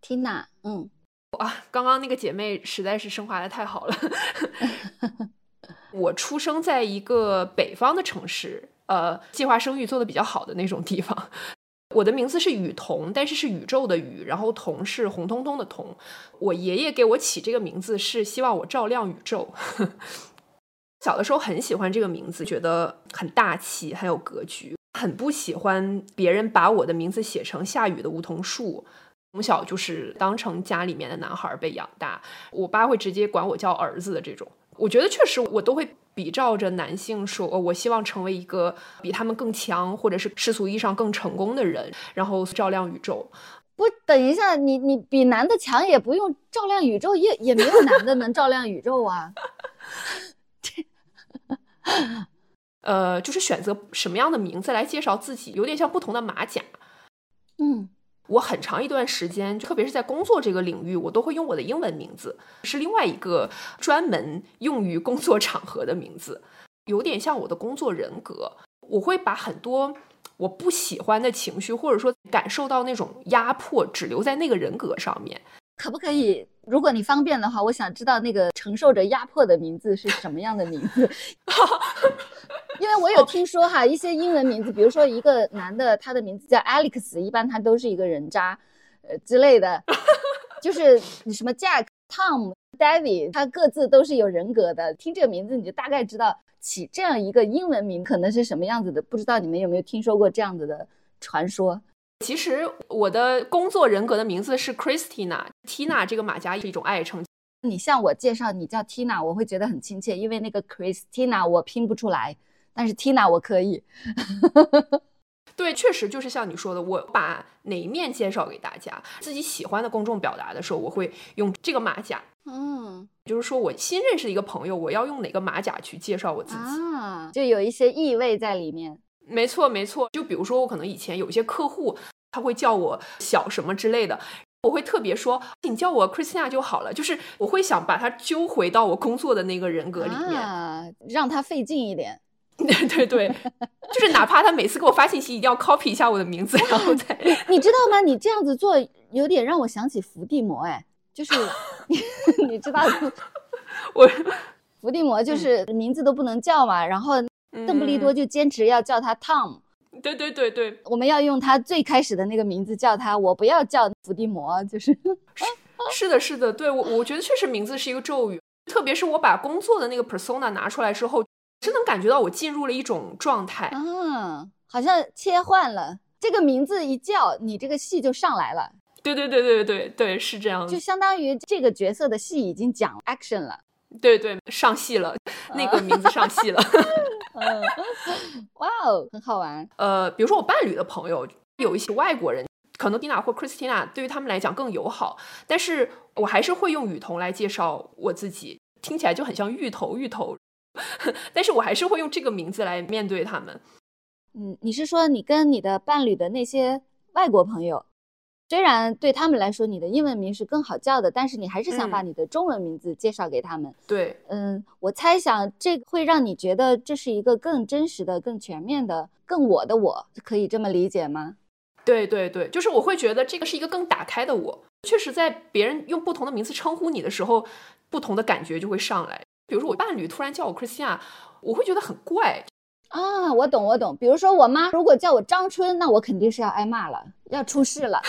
缇娜，嗯，哇，刚刚那个姐妹实在是升华的太好了。我出生在一个北方的城市，呃，计划生育做的比较好的那种地方。我的名字是雨桐，但是是宇宙的宇，然后桐是红彤彤的彤。我爷爷给我起这个名字是希望我照亮宇宙。小的时候很喜欢这个名字，觉得很大气，很有格局。很不喜欢别人把我的名字写成下雨的梧桐树。从小就是当成家里面的男孩被养大，我爸会直接管我叫儿子的这种。我觉得确实，我都会比照着男性说，我希望成为一个比他们更强，或者是世俗意义上更成功的人，然后照亮宇宙。不，等一下，你你比男的强也不用照亮宇宙，也也没有男的能照亮宇宙啊。呃，就是选择什么样的名字来介绍自己，有点像不同的马甲。嗯。我很长一段时间，特别是在工作这个领域，我都会用我的英文名字，是另外一个专门用于工作场合的名字，有点像我的工作人格。我会把很多我不喜欢的情绪，或者说感受到那种压迫，只留在那个人格上面。可不可以？如果你方便的话，我想知道那个承受着压迫的名字是什么样的名字。因为我有听说哈，一些英文名字，比如说一个男的，他的名字叫 Alex，一般他都是一个人渣，呃之类的，就是你什么 Jack、Tom、David，他各自都是有人格的。听这个名字，你就大概知道起这样一个英文名可能是什么样子的。不知道你们有没有听说过这样子的传说？其实我的工作人格的名字是 Christina，Tina 这个马甲是一种爱称。你向我介绍你叫 Tina，我会觉得很亲切，因为那个 Christina 我拼不出来。但是 Tina 我可以，对，确实就是像你说的，我把哪一面介绍给大家，自己喜欢的公众表达的时候，我会用这个马甲。嗯，就是说我新认识的一个朋友，我要用哪个马甲去介绍我自己啊？就有一些意味在里面。没错，没错。就比如说我可能以前有一些客户，他会叫我小什么之类的，我会特别说你叫我 Christina 就好了。就是我会想把他揪回到我工作的那个人格里面，让他费劲一点。对对对，就是哪怕他每次给我发信息，一定要 copy 一下我的名字，然后再你知道吗？你这样子做有点让我想起伏地魔，哎，就是 你知道我 伏地魔就是名字都不能叫嘛，然后邓布利多就坚持要叫他 Tom。对对对对，我们要用他最开始的那个名字叫他，我不要叫伏地魔，就是是的，是的，对我我觉得确实名字是一个咒语，特别是我把工作的那个 persona 拿出来之后。真能感觉到我进入了一种状态，嗯，好像切换了。这个名字一叫，你这个戏就上来了。对对对对对对，是这样子。就相当于这个角色的戏已经讲 action 了。对对，上戏了，那个名字上戏了。嗯，哇哦，很好玩。呃，比如说我伴侣的朋友，有一些外国人，可能 Dina 或 Christina 对于他们来讲更友好，但是我还是会用雨桐来介绍我自己，听起来就很像芋头芋头，但是我还是会用这个名字来面对他们。嗯，你是说你跟你的伴侣的那些外国朋友？虽然对他们来说你的英文名是更好叫的，但是你还是想把你的中文名字介绍给他们。对，嗯，我猜想这会让你觉得这是一个更真实的、更全面的、更我的我，可以这么理解吗？对对对，就是我会觉得这个是一个更打开的我。确实，在别人用不同的名字称呼你的时候，不同的感觉就会上来。比如说我伴侣突然叫我 Christina，我会觉得很怪。啊，我懂，我懂。比如说，我妈如果叫我张春，那我肯定是要挨骂了，要出事了。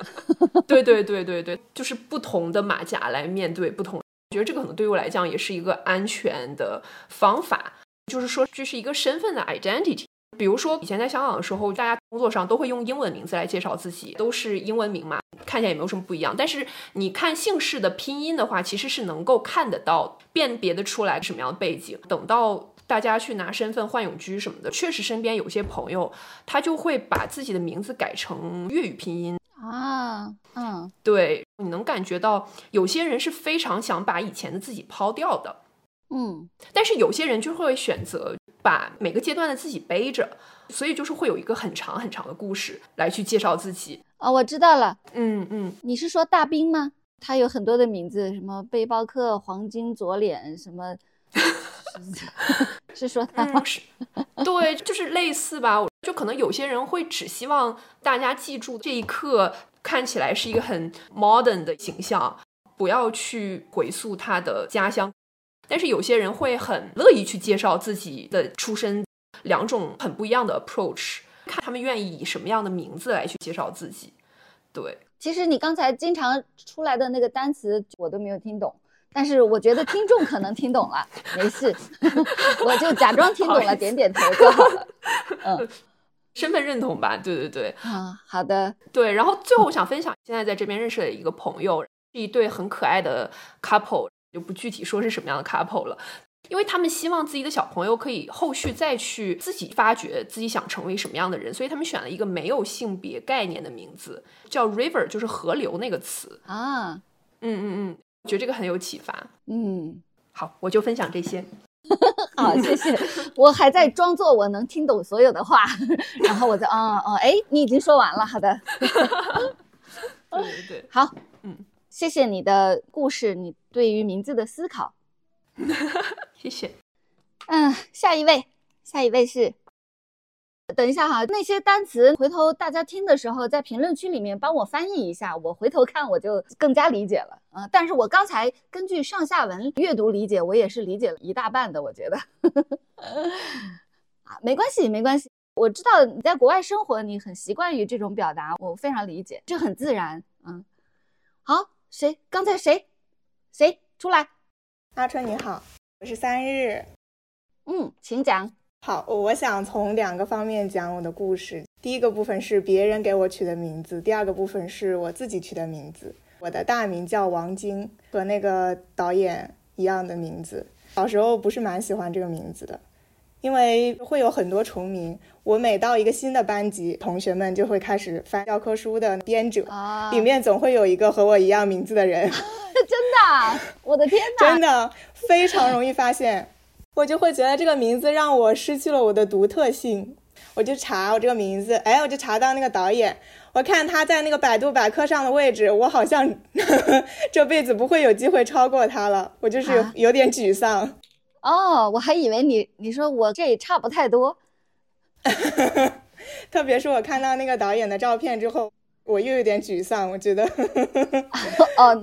对对对对对，就是不同的马甲来面对不同。我觉得这个可能对于我来讲也是一个安全的方法，就是说这是一个身份的 identity。比如说以前在香港的时候，大家工作上都会用英文名字来介绍自己，都是英文名嘛，看起来也没有什么不一样。但是你看姓氏的拼音的话，其实是能够看得到、辨别的出来什么样的背景。等到大家去拿身份换永居什么的，确实身边有些朋友，他就会把自己的名字改成粤语拼音啊，嗯，对，你能感觉到有些人是非常想把以前的自己抛掉的，嗯，但是有些人就会选择把每个阶段的自己背着，所以就是会有一个很长很长的故事来去介绍自己。哦，我知道了，嗯嗯，你是说大兵吗？他有很多的名字，什么背包客、黄金左脸，什么。是说他吗？是，对，就是类似吧。就可能有些人会只希望大家记住这一刻看起来是一个很 modern 的形象，不要去回溯他的家乡。但是有些人会很乐意去介绍自己的出身，两种很不一样的 approach，看他们愿意以什么样的名字来去介绍自己。对，其实你刚才经常出来的那个单词，我都没有听懂。但是我觉得听众可能听懂了，没事，我就假装听懂了，点点头就好了。嗯，身份认同吧，对对对。啊，好的，对。然后最后我想分享，现在在这边认识的一个朋友，是一对很可爱的 couple，就不具体说是什么样的 couple 了，因为他们希望自己的小朋友可以后续再去自己发掘自己想成为什么样的人，所以他们选了一个没有性别概念的名字，叫 river，就是河流那个词啊。嗯嗯嗯。觉得这个很有启发，嗯，好，我就分享这些。好，谢谢。我还在装作我能听懂所有的话，然后我在，哦哦，哎，你已经说完了，好的。对对对，好，嗯，谢谢你的故事，你对于名字的思考，谢谢。嗯，下一位，下一位是。等一下哈，那些单词回头大家听的时候，在评论区里面帮我翻译一下，我回头看我就更加理解了啊。但是我刚才根据上下文阅读理解，我也是理解了一大半的，我觉得 啊，没关系，没关系。我知道你在国外生活，你很习惯于这种表达，我非常理解，这很自然。嗯，好，谁？刚才谁？谁出来？阿春你好，我是三日。嗯，请讲。好，我想从两个方面讲我的故事。第一个部分是别人给我取的名字，第二个部分是我自己取的名字。我的大名叫王晶，和那个导演一样的名字。小时候不是蛮喜欢这个名字的，因为会有很多重名。我每到一个新的班级，同学们就会开始翻教科书的编者，啊里面总会有一个和我一样名字的人。真的，我的天哪！真的非常容易发现。我就会觉得这个名字让我失去了我的独特性，我就查我这个名字，哎，我就查到那个导演，我看他在那个百度百科上的位置，我好像 这辈子不会有机会超过他了，我就是有有点沮丧。哦，我还以为你你说我这也差不太多，特别是我看到那个导演的照片之后，我又有点沮丧。我觉得，哦，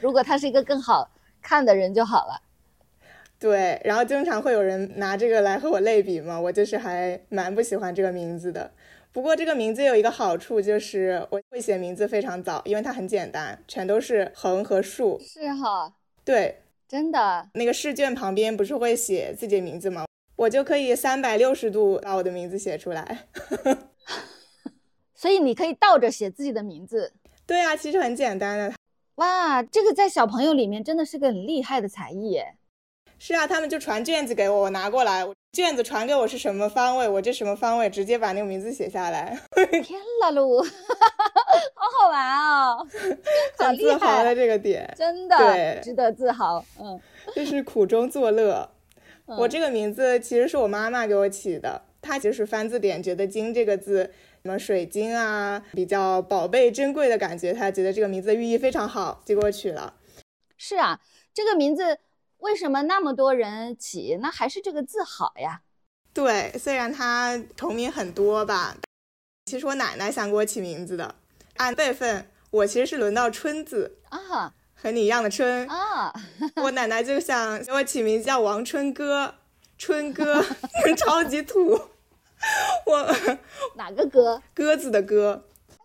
如果他是一个更好看的人就好了。对，然后经常会有人拿这个来和我类比嘛，我就是还蛮不喜欢这个名字的。不过这个名字有一个好处，就是我会写名字非常早，因为它很简单，全都是横和竖。是哈，对，真的。那个试卷旁边不是会写自己的名字吗？我就可以三百六十度把我的名字写出来。所以你可以倒着写自己的名字。对啊，其实很简单的。哇，这个在小朋友里面真的是个很厉害的才艺耶。是啊，他们就传卷子给我，我拿过来，卷子传给我是什么方位，我这什么方位，直接把那个名字写下来。天啦噜，好好玩哦，很自豪的这个点，真的，对，值得自豪。嗯，这是苦中作乐。我这个名字其实是我妈妈给我起的，她就是翻字典觉得“金”这个字，什么水晶啊，比较宝贝珍贵的感觉，她觉得这个名字的寓意非常好，就给我取了。是啊，这个名字。为什么那么多人起？那还是这个字好呀。对，虽然他同名很多吧。其实我奶奶想给我起名字的，按辈分，我其实是轮到春字啊，和你一样的春啊。我奶奶就想给我起名叫王春哥，春哥 超级土。我哪个哥？鸽子的鸽。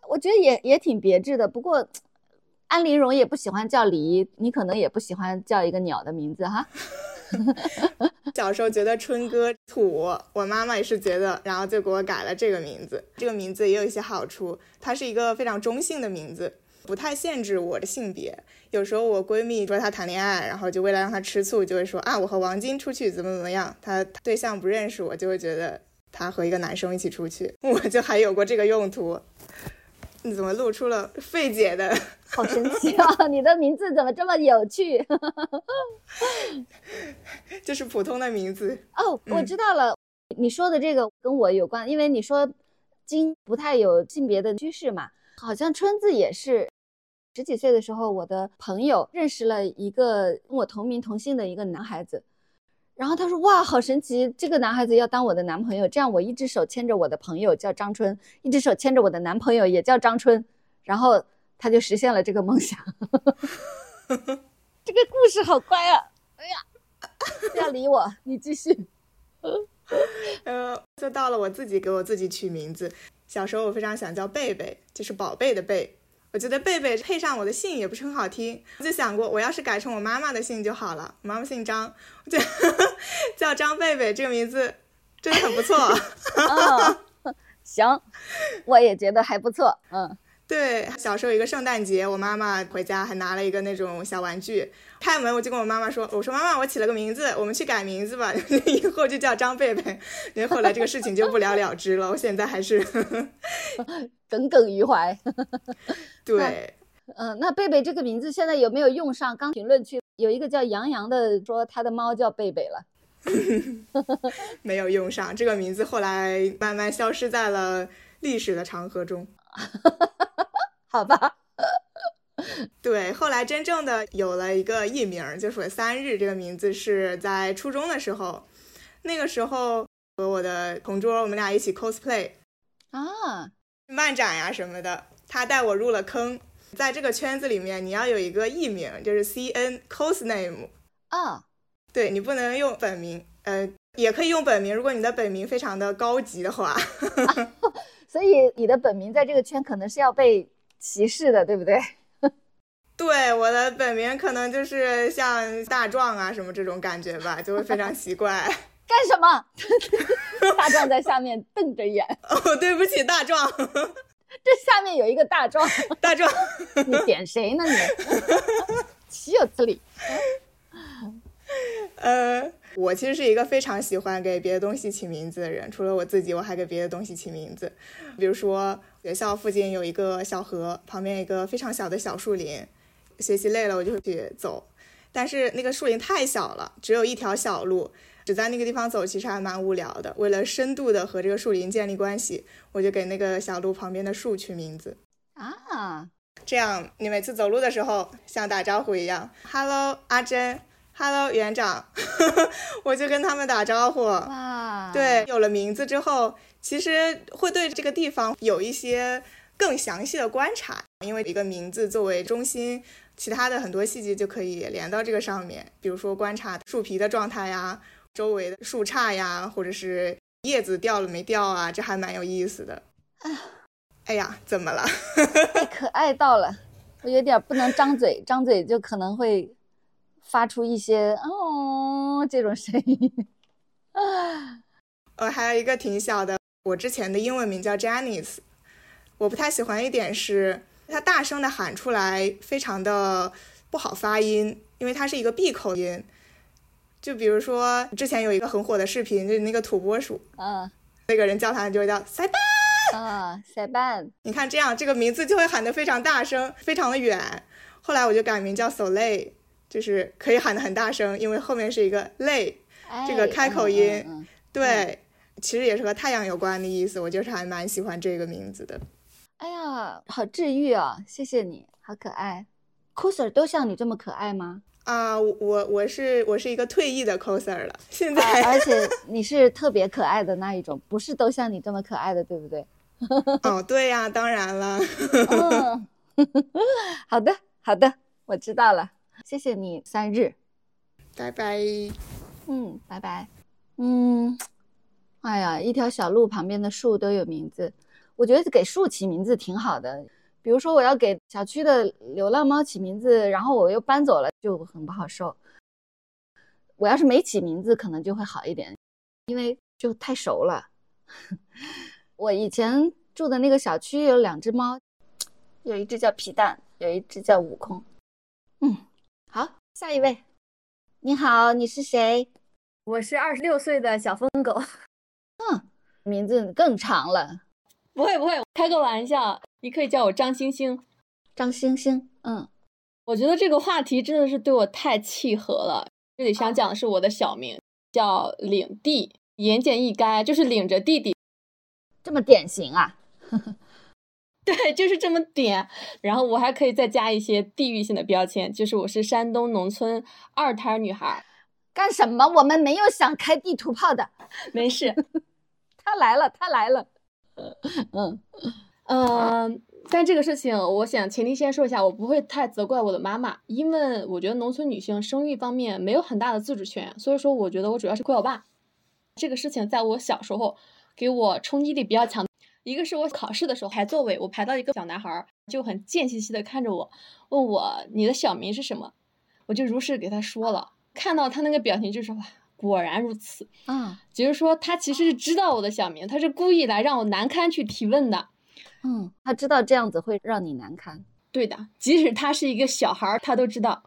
我觉得也也挺别致的，不过。安陵容也不喜欢叫梨，你可能也不喜欢叫一个鸟的名字哈。小时候觉得春哥土，我妈妈也是觉得，然后就给我改了这个名字。这个名字也有一些好处，它是一个非常中性的名字，不太限制我的性别。有时候我闺蜜说她谈恋爱，然后就为了让她吃醋，就会说啊，我和王晶出去怎么怎么样，她对象不认识我，就会觉得她和一个男生一起出去，我就还有过这个用途。你怎么露出了费姐的？好神奇啊！你的名字怎么这么有趣？就是普通的名字哦。我知道了，你说的这个跟我有关，因为你说金不太有性别的趋势嘛，好像春字也是。十几岁的时候，我的朋友认识了一个跟我同名同姓的一个男孩子。然后他说：“哇，好神奇！这个男孩子要当我的男朋友，这样我一只手牵着我的朋友叫张春，一只手牵着我的男朋友也叫张春，然后他就实现了这个梦想。这个故事好乖啊！哎呀，不要理我，你继续。呃，就到了我自己给我自己取名字。小时候我非常想叫贝贝，就是宝贝的贝。”我觉得贝贝配上我的姓也不是很好听，我就想过我要是改成我妈妈的姓就好了。我妈妈姓张，我就 叫张贝贝，这个名字真的很不错。行，我也觉得还不错。嗯。对，小时候一个圣诞节，我妈妈回家还拿了一个那种小玩具，开门我就跟我妈妈说：“我说妈妈，我起了个名字，我们去改名字吧，以后就叫张贝贝。”因为后来这个事情就不了了之了，我现在还是 耿耿于怀。对，嗯，那贝贝这个名字现在有没有用上？刚评论区有一个叫杨洋的说他的猫叫贝贝了，没有用上这个名字，后来慢慢消失在了历史的长河中。好吧，对，后来真正的有了一个艺名，就是三日这个名字是在初中的时候，那个时候和我的同桌，我们俩一起 cosplay 啊，漫展呀什么的，他带我入了坑。在这个圈子里面，你要有一个艺名，就是 C N cos name 啊，对你不能用本名，呃，也可以用本名，如果你的本名非常的高级的话。所以你的本名在这个圈可能是要被歧视的，对不对？对，我的本名可能就是像大壮啊什么这种感觉吧，就会非常奇怪。干什么？大壮在下面瞪着眼。哦，对不起，大壮。这下面有一个大壮。大壮，你点谁呢？你岂有此理！呃。我其实是一个非常喜欢给别的东西起名字的人，除了我自己，我还给别的东西起名字。比如说，学校附近有一个小河，旁边一个非常小的小树林，学习累了我就会去走。但是那个树林太小了，只有一条小路，只在那个地方走，其实还蛮无聊的。为了深度的和这个树林建立关系，我就给那个小路旁边的树取名字啊，这样你每次走路的时候像打招呼一样，Hello，阿珍。Hello，园长，我就跟他们打招呼。哇，对，有了名字之后，其实会对这个地方有一些更详细的观察，因为一个名字作为中心，其他的很多细节就可以连到这个上面。比如说观察树皮的状态呀，周围的树杈呀，或者是叶子掉了没掉啊，这还蛮有意思的。哎呀，怎么了？太可爱到了，我有点不能张嘴，张嘴就可能会。发出一些哦这种声音，呃，还有一个挺小的，我之前的英文名叫 Janice，我不太喜欢一点是它大声的喊出来非常的不好发音，因为它是一个闭口音。就比如说之前有一个很火的视频，就是那个土拨鼠，嗯，那个人叫它就叫塞班啊，塞班。你看这样，这个名字就会喊得非常大声，非常的远。后来我就改名叫 Soleil，就是可以喊得很大声，因为后面是一个 lay，这个开口音，对，其实也是和太阳有关的意思。我就是还蛮喜欢这个名字的。哎呀，好治愈哦！谢谢你，好可爱。coser 都像你这么可爱吗？啊，我我我是我是一个退役的 coser 了，现在、啊而且你是特别可爱的那一种，不是都像你这么可爱的，对不对？哦，对呀，当然了。嗯，好的，好的，我知道了。谢谢你，三日，拜拜。嗯，拜拜。嗯，哎呀，一条小路旁边的树都有名字，我觉得给树起名字挺好的。比如说，我要给小区的流浪猫起名字，然后我又搬走了，就很不好受。我要是没起名字，可能就会好一点，因为就太熟了。我以前住的那个小区有两只猫，有一只叫皮蛋，有一只叫悟空。下一位，你好，你是谁？我是二十六岁的小疯狗。嗯，名字更长了。不会不会，开个玩笑，你可以叫我张星星。张星星，嗯，我觉得这个话题真的是对我太契合了。这里想讲的是我的小名，叫领弟，言简意赅，就是领着弟弟。这么典型啊？对，就是这么点。然后我还可以再加一些地域性的标签，就是我是山东农村二胎女孩。干什么？我们没有想开地图炮的。没事，他来了，他来了。嗯嗯，但这个事情，我想前提先说一下，我不会太责怪我的妈妈，因为我觉得农村女性生育方面没有很大的自主权，所以说我觉得我主要是怪我爸。这个事情在我小时候给我冲击力比较强。一个是我考试的时候排座位，我排到一个小男孩就很贱兮兮的看着我，问我你的小名是什么，我就如实给他说了。看到他那个表情就说哇，果然如此。啊，就是说他其实是知道我的小名，他是故意来让我难堪去提问的。嗯，他知道这样子会让你难堪。对的，即使他是一个小孩儿，他都知道。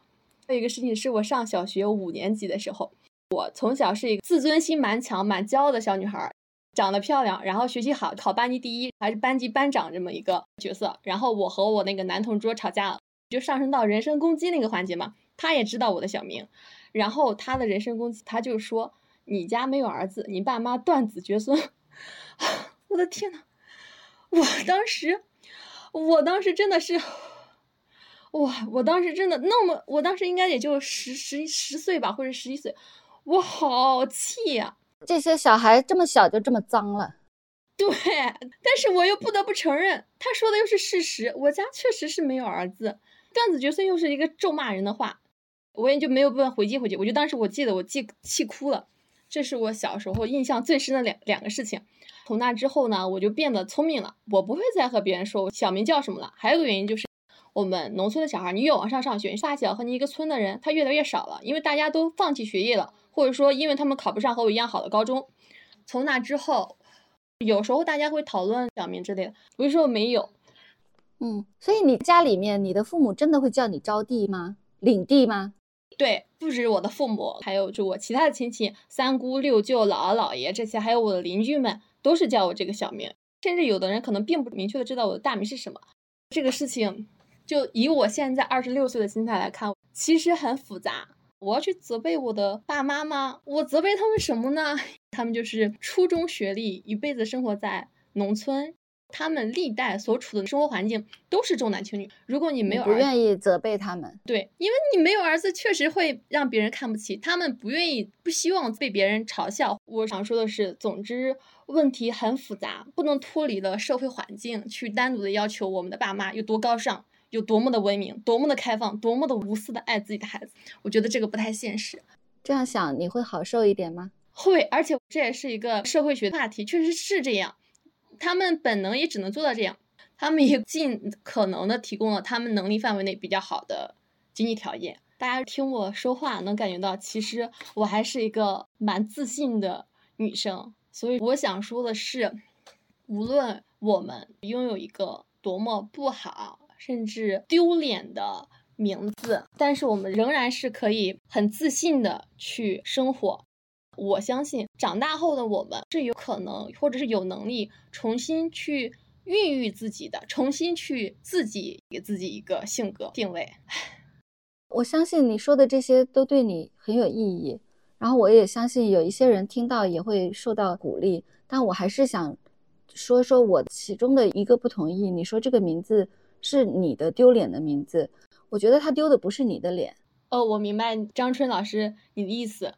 还有一个事情是我上小学五年级的时候，我从小是一个自尊心蛮强、蛮骄傲的小女孩，长得漂亮，然后学习好，考班级第一，还是班级班长这么一个角色。然后我和我那个男同桌吵架了，就上升到人身攻击那个环节嘛。他也知道我的小名，然后他的人身攻击，他就说你家没有儿子，你爸妈断子绝孙。我的天呐！我当时，我当时真的是，哇！我当时真的那么，我当时应该也就十十十岁吧，或者十一岁，我好气呀、这些小孩这么小就这么脏了。对，但是我又不得不承认，他说的又是事实，我家确实是没有儿子，断子绝孙又是一个咒骂人的话，我也就没有办法回击回击。我就当时我记得我气气哭了，这是我小时候印象最深的两两个事情。从那之后呢，我就变得聪明了，我不会再和别人说我小名叫什么了。还有个原因就是，我们农村的小孩，你越往上上学，发小和你一个村的人他越来越少了，因为大家都放弃学业了，或者说因为他们考不上和我一样好的高中。从那之后，有时候大家会讨论小名之类的，不是说没有。嗯，所以你家里面，你的父母真的会叫你招弟吗？领弟吗？对，不止我的父母，还有就我其他的亲戚，三姑六舅、姥姥姥爷这些，还有我的邻居们，都是叫我这个小名。甚至有的人可能并不明确的知道我的大名是什么。这个事情，就以我现在二十六岁的心态来看，其实很复杂。我要去责备我的爸妈吗？我责备他们什么呢？他们就是初中学历，一辈子生活在农村，他们历代所处的生活环境都是重男轻女。如果你没有不愿意责备他们，对，因为你没有儿子，确实会让别人看不起，他们不愿意、不希望被别人嘲笑。我想说的是，总之问题很复杂，不能脱离了社会环境去单独的要求我们的爸妈有多高尚。有多么的文明，多么的开放，多么的无私的爱自己的孩子，我觉得这个不太现实。这样想你会好受一点吗？会，而且这也是一个社会学话题，确实是这样。他们本能也只能做到这样，他们也尽可能的提供了他们能力范围内比较好的经济条件。大家听我说话能感觉到，其实我还是一个蛮自信的女生。所以我想说的是，无论我们拥有一个多么不好。甚至丢脸的名字，但是我们仍然是可以很自信的去生活。我相信长大后的我们是有可能，或者是有能力重新去孕育自己的，重新去自己给自己一个性格定位。我相信你说的这些都对你很有意义，然后我也相信有一些人听到也会受到鼓励。但我还是想说说我其中的一个不同意。你说这个名字是你的丢脸的名字，我觉得他丢的不是你的脸。哦，我明白张春老师你的意思。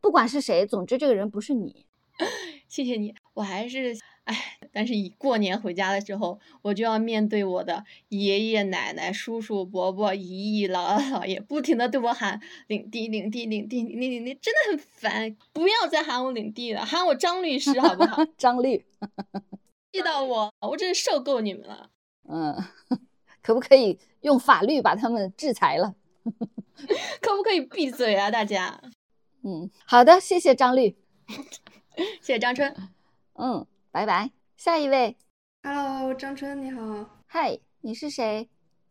不管是谁，总之这个人不是你。谢谢你，我还是哎，但是一过年回家的时候，我就要面对我的爷爷奶奶、叔叔伯伯、姨姨、姥姥姥爷，不停的对我喊领地、领地、领地、领地、领地，真的很烦。不要再喊我领地了，喊我张律师好不好？张律，气到我，我真是受够你们了。嗯，可不可以用法律把他们制裁了？可不可以闭嘴啊，大家？嗯，好的，谢谢张律，谢谢张春，嗯，拜拜。下一位，Hello，张春你好，嗨，你是谁？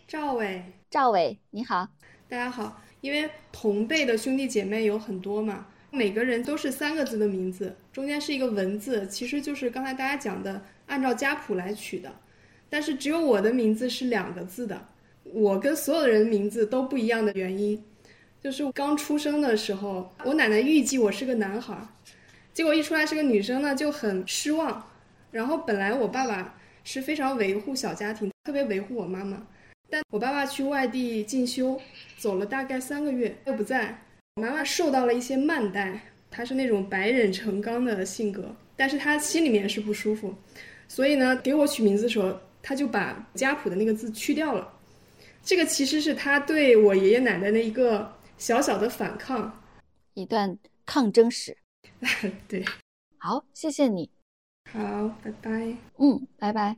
赵伟，赵伟你好，大家好。因为同辈的兄弟姐妹有很多嘛，每个人都是三个字的名字，中间是一个文字，其实就是刚才大家讲的按照家谱来取的。但是只有我的名字是两个字的，我跟所有的人名字都不一样的原因。就是刚出生的时候，我奶奶预计我是个男孩，结果一出来是个女生呢，就很失望。然后本来我爸爸是非常维护小家庭，特别维护我妈妈，但我爸爸去外地进修，走了大概三个月又不在，我妈妈受到了一些慢待。她是那种白忍成钢的性格，但是她心里面是不舒服，所以呢，给我取名字的时候，她就把家谱的那个字去掉了。这个其实是他对我爷爷奶奶的一个。小小的反抗，一段抗争史。对，好，谢谢你。好，拜拜。嗯，拜拜。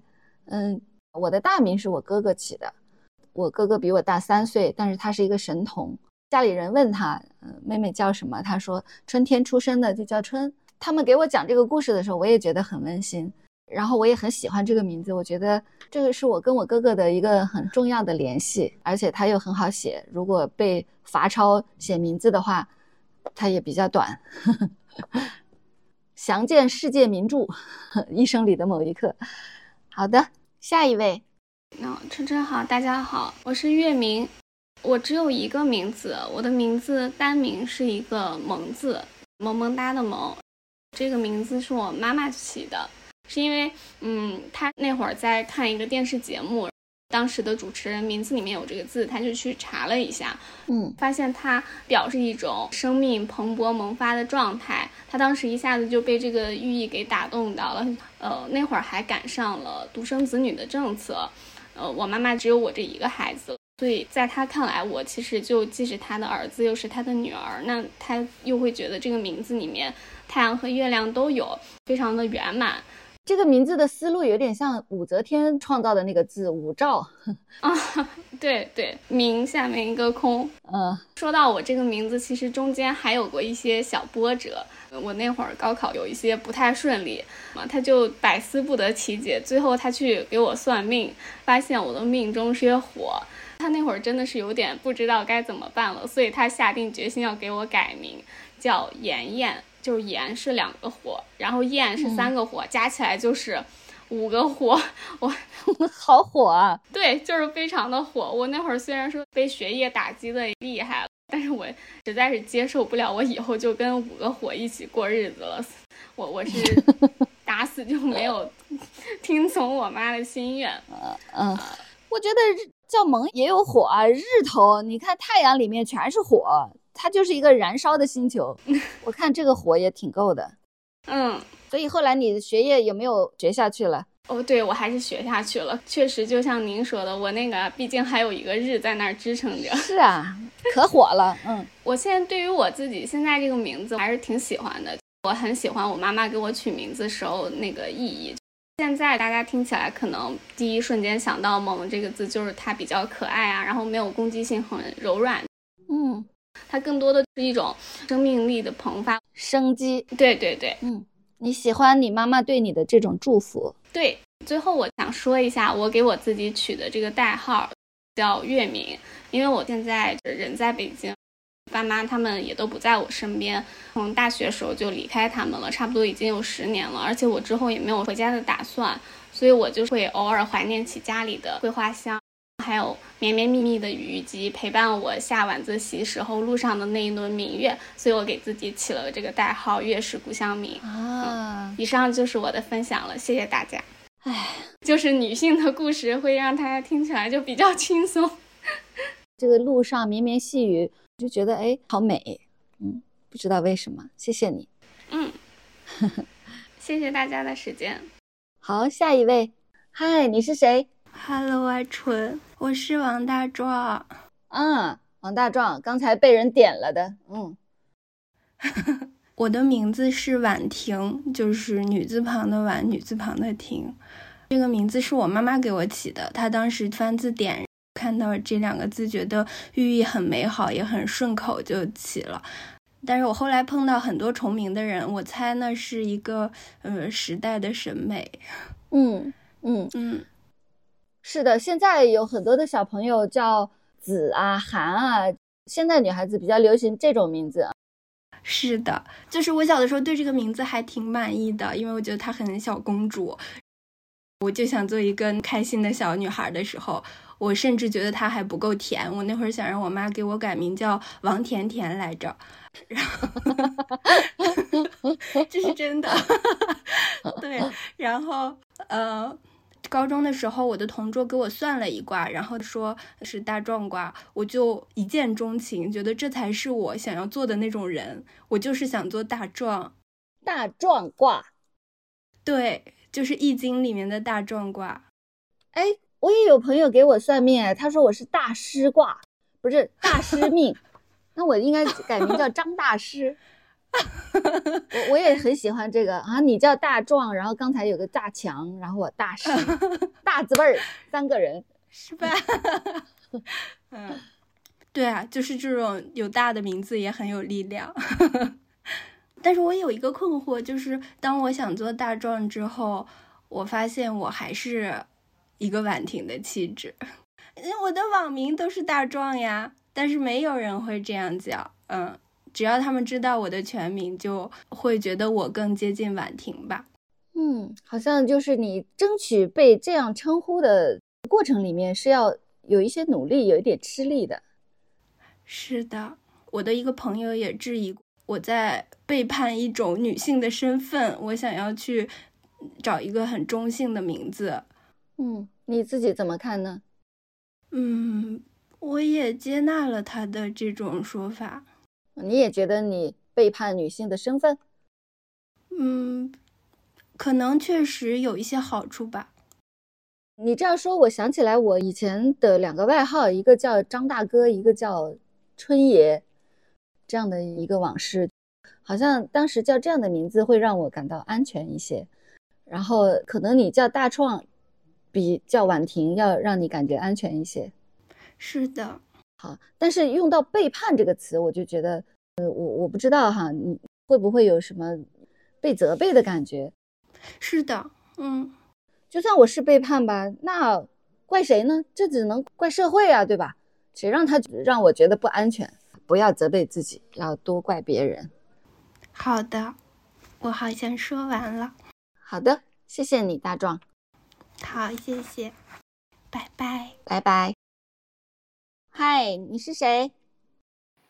嗯，我的大名是我哥哥起的，我哥哥比我大三岁，但是他是一个神童。家里人问他，嗯，妹妹叫什么？他说春天出生的就叫春。他们给我讲这个故事的时候，我也觉得很温馨。然后我也很喜欢这个名字，我觉得这个是我跟我哥哥的一个很重要的联系，而且他又很好写。如果被罚抄写名字的话，它也比较短。详见世界名著《一生里的某一刻》。好的，下一位。那，春春好，大家好，我是月明。我只有一个名字，我的名字单名是一个萌字，萌萌哒的萌。这个名字是我妈妈起的。是因为，嗯，他那会儿在看一个电视节目，当时的主持人名字里面有这个字，他就去查了一下，嗯，发现它表示一种生命蓬勃萌发的状态。他当时一下子就被这个寓意给打动到了。呃，那会儿还赶上了独生子女的政策，呃，我妈妈只有我这一个孩子，所以在他看来，我其实就既是他的儿子，又是他的女儿。那他又会觉得这个名字里面太阳和月亮都有，非常的圆满。这个名字的思路有点像武则天创造的那个字“武曌 ”啊，对对，名下面一个空。嗯，说到我这个名字，其实中间还有过一些小波折。我那会儿高考有一些不太顺利嘛，他就百思不得其解。最后他去给我算命，发现我的命中缺火。他那会儿真的是有点不知道该怎么办了，所以他下定决心要给我改名，叫妍妍。就是炎是两个火，然后焰是三个火，加起来就是五个火。我 好火啊！对，就是非常的火。我那会儿虽然说被学业打击的厉害了，但是我实在是接受不了，我以后就跟五个火一起过日子了。我我是 打死就没有听从我妈的心愿。嗯，我觉得叫萌也有火啊，日头，你看太阳里面全是火。它就是一个燃烧的星球，我看这个火也挺够的。嗯，所以后来你的学业有没有学下去了？哦，对我还是学下去了。确实，就像您说的，我那个毕竟还有一个日在那儿支撑着。是啊，可火了。嗯，我现在对于我自己现在这个名字还是挺喜欢的。我很喜欢我妈妈给我取名字时候那个意义。现在大家听起来可能第一瞬间想到“萌”这个字，就是它比较可爱啊，然后没有攻击性，很柔软。嗯。它更多的是一种生命力的蓬发、生机。对对对，嗯，你喜欢你妈妈对你的这种祝福？对，最后，我想说一下我给我自己取的这个代号叫月明，因为我现在人在北京，爸妈他们也都不在我身边，从大学时候就离开他们了，差不多已经有十年了，而且我之后也没有回家的打算，所以我就会偶尔怀念起家里的桂花香，还有绵绵密密的雨及陪伴我下晚自习时候路上的那一轮明月，所以我给自己起了这个代号“月是故乡明”。啊，以上就是我的分享了，谢谢大家。唉，就是女性的故事会让大家听起来就比较轻松。这个路上绵绵细雨，就觉得哎，好美。嗯，不知道为什么，谢谢你。嗯，谢谢大家的时间。好，下一位。嗨，你是谁？Hello，阿纯，我是王大壮。嗯，王大壮，刚才被人点了的。嗯，我的名字是婉婷，就是女字旁的婉，女字旁的婷。这个名字是我妈妈给我起的，她当时翻字典看到这两个字，觉得寓意很美好，也很顺口，就起了。但是我后来碰到很多重名的人，我猜那是一个呃时代的审美。嗯嗯嗯，是的，现在有很多的小朋友叫子啊、涵啊，现在女孩子比较流行这种名字。是的，就是我小的时候对这个名字还挺满意的，因为我觉得她很小公主，我就想做一个开心的小女孩的时候，我甚至觉得她还不够甜，我那会儿想让我妈给我改名叫王甜甜来着，然后 这是真的，对，然后呃。高中的时候，我的同桌给我算了一卦，然后说是大壮卦，我就一见钟情，觉得这才是我想要做的那种人。我就是想做大壮，大壮卦，对，就是《易经》里面的大壮卦。哎，我也有朋友给我算命，哎，他说我是大师卦，不是大师命，那我应该改名叫张大师。我我也很喜欢这个啊！你叫大壮，然后刚才有个大强，然后我大师，大字辈儿，三个人 是吧？嗯，对啊，就是这种有大的名字也很有力量。但是我有一个困惑，就是当我想做大壮之后，我发现我还是一个婉婷的气质。我的网名都是大壮呀，但是没有人会这样叫，嗯。只要他们知道我的全名，就会觉得我更接近婉婷吧。嗯，好像就是你争取被这样称呼的过程里面是要有一些努力，有一点吃力的。是的，我的一个朋友也质疑我在背叛一种女性的身份，我想要去找一个很中性的名字。嗯，你自己怎么看呢？嗯，我也接纳了他的这种说法。你也觉得你背叛女性的身份？嗯，可能确实有一些好处吧。你这样说，我想起来我以前的两个外号，一个叫张大哥，一个叫春爷，这样的一个往事，好像当时叫这样的名字会让我感到安全一些。然后可能你叫大创，比叫婉婷要让你感觉安全一些。是的。好，但是用到背叛这个词，我就觉得，呃，我我不知道哈，你会不会有什么被责备的感觉？是的，嗯，就算我是背叛吧，那怪谁呢？这只能怪社会啊，对吧？谁让他让我觉得不安全？不要责备自己，要多怪别人。好的，我好像说完了。好的，谢谢你，大壮。好，谢谢，拜拜，拜拜。嗨，你是谁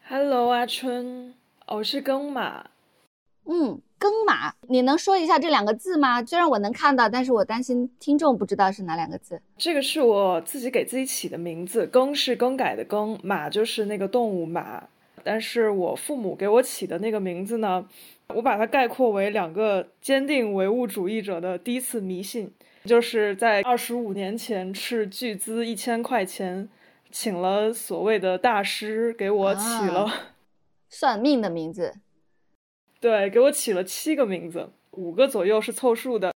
？Hello，阿春，我是庚马。嗯，庚马，你能说一下这两个字吗？虽然我能看到，但是我担心听众不知道是哪两个字。这个是我自己给自己起的名字，庚是更改的庚，马就是那个动物马。但是我父母给我起的那个名字呢，我把它概括为两个坚定唯物主义者的第一次迷信，就是在二十五年前斥巨资一千块钱。请了所谓的大师给我起了算命的名字，对，给我起了七个名字，五个左右是凑数的。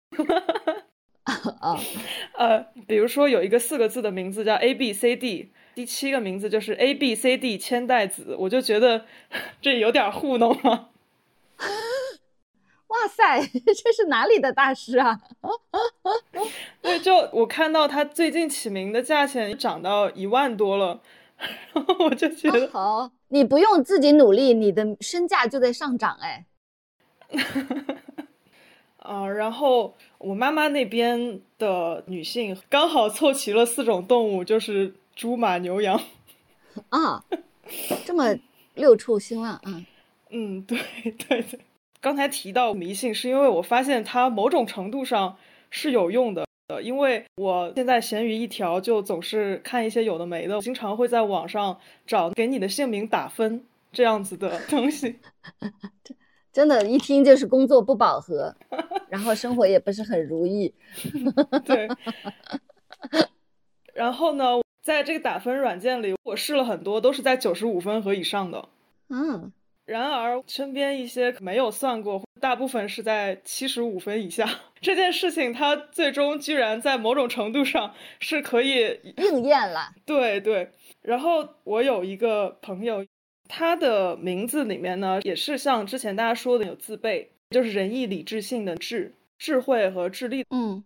啊，呃，比如说有一个四个字的名字叫 A B C D，第七个名字就是 A B C D 千代子，我就觉得 这有点糊弄了。哇，塞，这是哪里的大师啊？对，就我看到他最近起名的价钱涨到一万多了，然后我就觉得、好，你不用自己努力，你的身价就在上涨哎。啊，然后我妈妈那边的女性刚好凑齐了四种动物，就是猪、马、牛、羊。啊，这么六畜兴旺，啊嗯，对对对。刚才提到迷信，是因为我发现它某种程度上是有用的。呃因为我现在闲鱼一条，就总是看一些有的没的，经常会在网上找给你的姓名打分这样子的东西。真的，一听就是工作不饱和，然后生活也不是很如意。对。然后呢，在这个打分软件里，我试了很多，都是在九十五分和以上的。嗯。然而，身边一些没有算过，大部分是在七十五分以下。这件事情，它最终居然在某种程度上是可以应验了。对对。然后我有一个朋友，他的名字里面呢，也是像之前大家说的有自备，就是仁义礼智信的智，智慧和智力。嗯。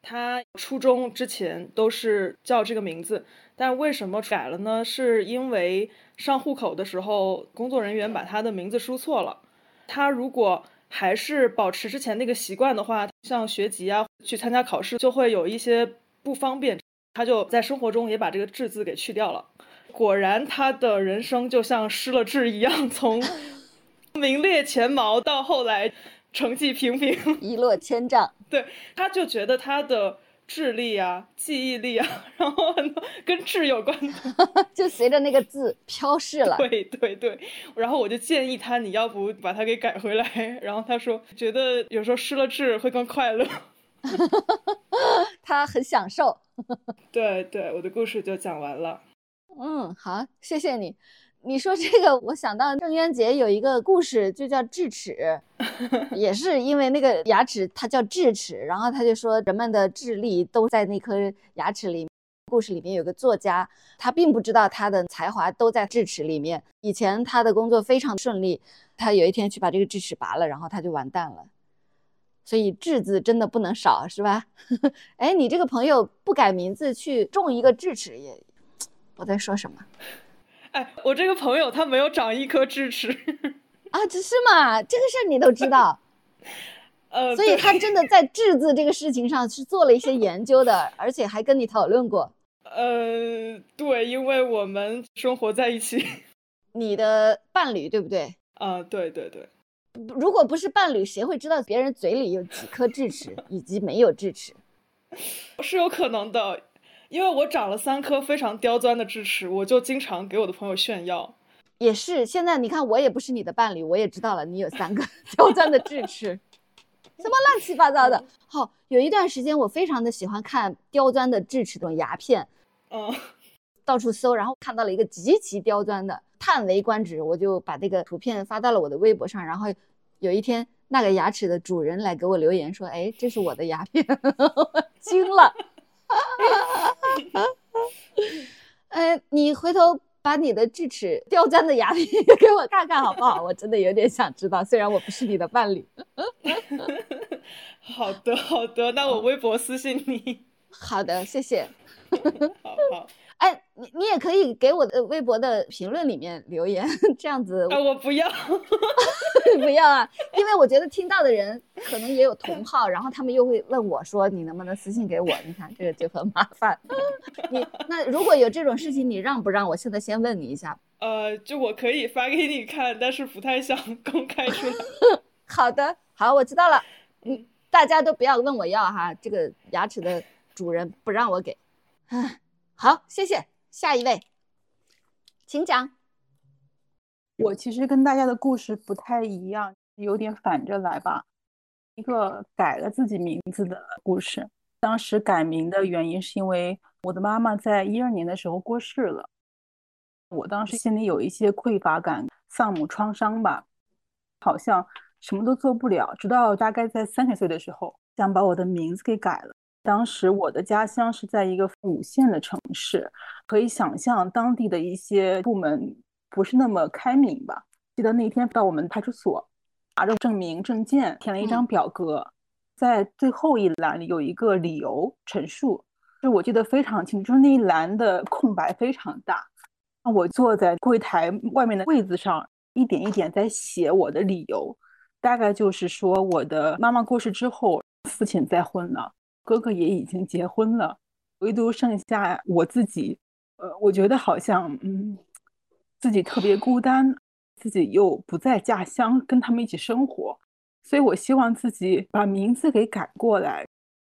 他初中之前都是叫这个名字，但为什么改了呢？是因为上户口的时候，工作人员把他的名字输错了。他如果还是保持之前那个习惯的话，像学籍啊、去参加考试，就会有一些不方便。他就在生活中也把这个“志”字给去掉了。果然，他的人生就像失了志一样，从 名列前茅到后来。成绩平平，一落千丈。对，他就觉得他的智力啊、记忆力啊，然后很多跟智有关的，就随着那个字飘逝了。对对对，然后我就建议他，你要不把它给改回来？然后他说，觉得有时候失了智会更快乐。他很享受。对对，我的故事就讲完了。嗯，好，谢谢你。你说这个，我想到郑渊洁有一个故事，就叫智齿，也是因为那个牙齿它叫智齿，然后他就说人们的智力都在那颗牙齿里。故事里面有个作家，他并不知道他的才华都在智齿里面。以前他的工作非常顺利，他有一天去把这个智齿拔了，然后他就完蛋了。所以智字真的不能少，是吧？哎，你这个朋友不改名字去种一个智齿，也 我在说什么？哎，我这个朋友他没有长一颗智齿啊，这是嘛？这个事儿你都知道，呃，所以他真的在智字这个事情上是做了一些研究的，而且还跟你讨论过。呃，对，因为我们生活在一起，你的伴侣对不对？啊，对对对。如果不是伴侣，谁会知道别人嘴里有几颗智齿以及没有智齿？是有可能的。因为我长了三颗非常刁钻的智齿，我就经常给我的朋友炫耀。也是，现在你看，我也不是你的伴侣，我也知道了你有三个 刁钻的智齿，什么乱七八糟的。好，有一段时间我非常的喜欢看刁钻的智齿这种牙片，嗯，到处搜，然后看到了一个极其刁钻的，叹为观止，我就把这个图片发到了我的微博上。然后有一天，那个牙齿的主人来给我留言说：“哎，这是我的牙片。”惊了。哎，你回头把你的智齿刁钻的牙片给我看看好不好？我真的有点想知道，虽然我不是你的伴侣。好的，好的，那我微博私信你。好的，谢谢。好 好。哎，你你也可以给我的微博的评论里面留言，这样子。啊，我不要，不要啊！因为我觉得听到的人可能也有同号，然后他们又会问我说：“你能不能私信给我？”你看这个就很麻烦。你那如果有这种事情，你让不让？我现在先问你一下。呃，就我可以发给你看，但是不太想公开出来。好的，好，我知道了。嗯，大家都不要问我要哈，这个牙齿的主人不让我给。唉。好，谢谢。下一位，请讲。我其实跟大家的故事不太一样，有点反着来吧。一个改了自己名字的故事。当时改名的原因是因为我的妈妈在一二年的时候过世了，我当时心里有一些匮乏感，丧母创伤吧，好像什么都做不了。直到大概在三十岁的时候，想把我的名字给改了。当时我的家乡是在一个五线的城市，可以想象当地的一些部门不是那么开明吧。记得那天到我们派出所，拿着证明证件填了一张表格，在最后一栏里有一个理由陈述，就我记得非常清楚，就是那一栏的空白非常大。我坐在柜台外面的位子上，一点一点在写我的理由，大概就是说我的妈妈过世之后，父亲再婚了，哥哥也已经结婚了，唯独剩下我自己。呃，我觉得好像嗯，自己特别孤单，自己又不在家乡跟他们一起生活，所以我希望自己把名字给改过来，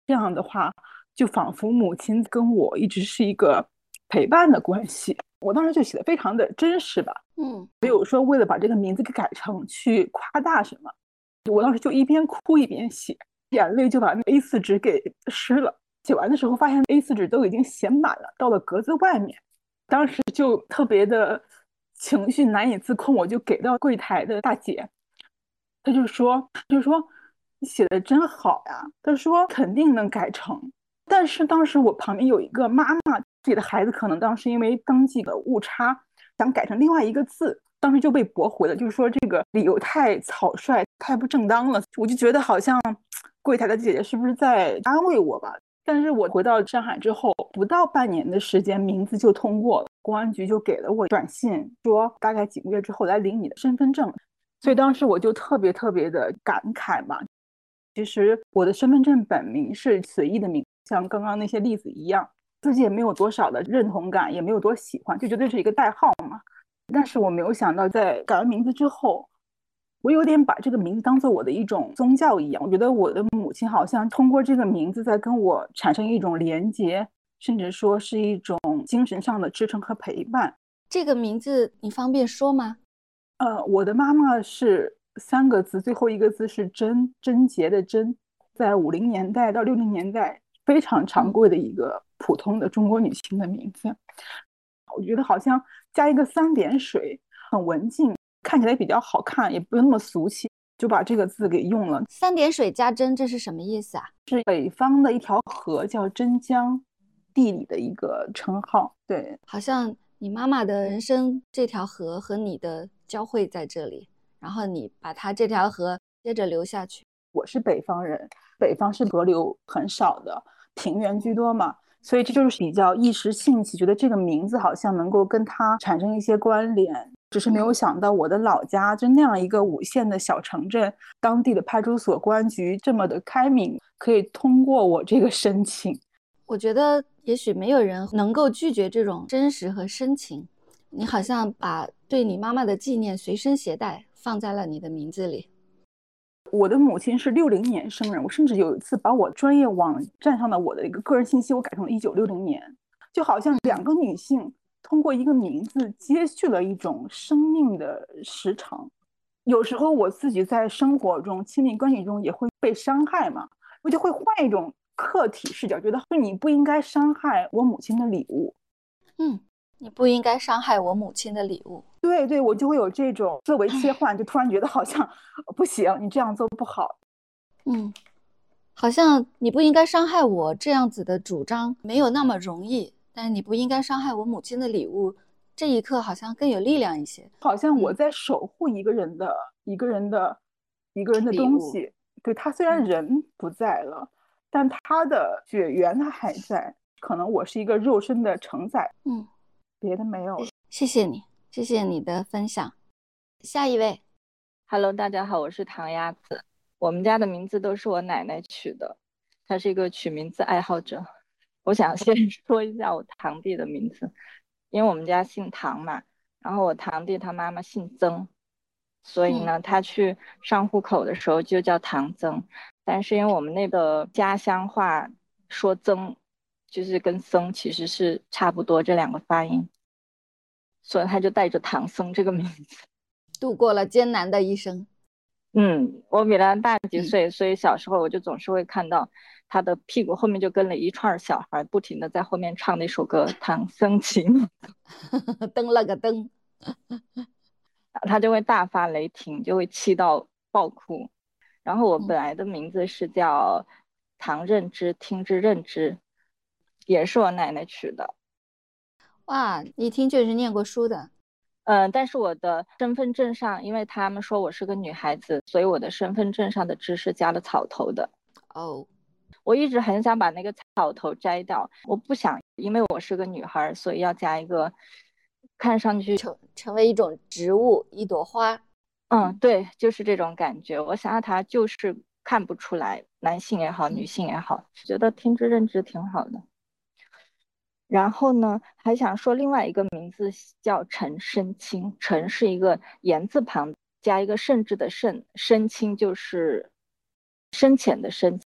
这样的话，就仿佛母亲跟我一直是一个陪伴的关系。我当时就写的非常的真实吧，嗯，没有说为了把这个名字给改成去夸大什么。我当时就一边哭一边写，眼泪就把那 A4 纸给湿了。写完的时候发现 A4 纸都已经写满了，到了格子外面，当时就特别的情绪难以自控，我就给到柜台的大姐，她就说，就说你写的真好呀，她说肯定能改成。但是当时我旁边有一个妈妈。自己的孩子可能当时因为登记的误差，想改成另外一个字，当时就被驳回了。就是说这个理由太草率、太不正当了。我就觉得好像柜台的姐姐是不是在安慰我吧？但是我回到上海之后，不到半年的时间，名字就通过了，公安局就给了我短信，说大概几个月之后来领你的身份证。所以当时我就特别特别的感慨嘛。其实我的身份证本名是随意的名，像刚刚那些例子一样。自己也没有多少的认同感，也没有多喜欢，就觉得是一个代号嘛。但是我没有想到，在改完名字之后，我有点把这个名字当做我的一种宗教一样。我觉得我的母亲好像通过这个名字在跟我产生一种连结，甚至说是一种精神上的支撑和陪伴。这个名字你方便说吗？呃，我的妈妈是三个字，最后一个字是贞，贞洁的贞，在五零年代到六零年代非常常规的一个。普通的中国女性的名字，我觉得好像加一个三点水，很文静，看起来比较好看，也不用那么俗气，就把这个字给用了。三点水加针，这是什么意思啊？是北方的一条河叫真江，地理的一个称号。对，好像你妈妈的人生这条河和你的交汇在这里，然后你把它这条河接着流下去。我是北方人，北方是河流很少的，平原居多嘛。所以这就是比较一时兴起，觉得这个名字好像能够跟它产生一些关联，只是没有想到我的老家就那样一个五线的小城镇，当地的派出所公安局这么的开明，可以通过我这个申请。我觉得也许没有人能够拒绝这种真实和深情。你好像把对你妈妈的纪念随身携带，放在了你的名字里。我的母亲是六零年生人，我甚至有一次把我专业网站上的我的一个个人信息，我改成了一九六零年，就好像两个女性通过一个名字接续了一种生命的时长。有时候我自己在生活中、亲密关系中也会被伤害嘛，我就会换一种客体视角，觉得你不应该伤害我母亲的礼物。嗯。你不应该伤害我母亲的礼物。对对，我就会有这种思维切换，就突然觉得好像不行，你这样做不好。嗯，好像你不应该伤害我这样子的主张没有那么容易，但是你不应该伤害我母亲的礼物，这一刻好像更有力量一些。好像我在守护一个人的一个人的一个人的东西。对他虽然人不在了，但他的血缘他还在，可能我是一个肉身的承载。嗯。别的没有了，谢谢你，谢谢你的分享。下一位，Hello，大家好，我是唐鸭子。我们家的名字都是我奶奶取的，她是一个取名字爱好者。我想先 说一下我堂弟的名字，因为我们家姓唐嘛，然后我堂弟他妈妈姓曾，所以呢，他去上户口的时候就叫唐曾。但是因为我们那个家乡话说曾。就是跟僧其实是差不多这两个发音，所以他就带着唐僧这个名字，度过了艰难的一生。嗯，我比他大几岁，所以小时候我就总是会看到他的屁股后面就跟了一串小孩，不停的在后面唱那首歌《唐僧骑》，噔了个噔，他就会大发雷霆，就会气到爆哭。然后我本来的名字是叫唐认知，听之认知。也是我奶奶取的，哇！一听就是念过书的。嗯，但是我的身份证上，因为他们说我是个女孩子，所以我的身份证上的“知”是加了草头的。哦，我一直很想把那个草头摘掉，我不想，因为我是个女孩，所以要加一个看上去成成为一种植物，一朵花。嗯，对，就是这种感觉。我想要它就是看不出来，男性也好，女性也好，觉得听之任之挺好的。然后呢，还想说另外一个名字叫陈深清，陈是一个言字旁加一个甚至的甚，深清就是深浅的深，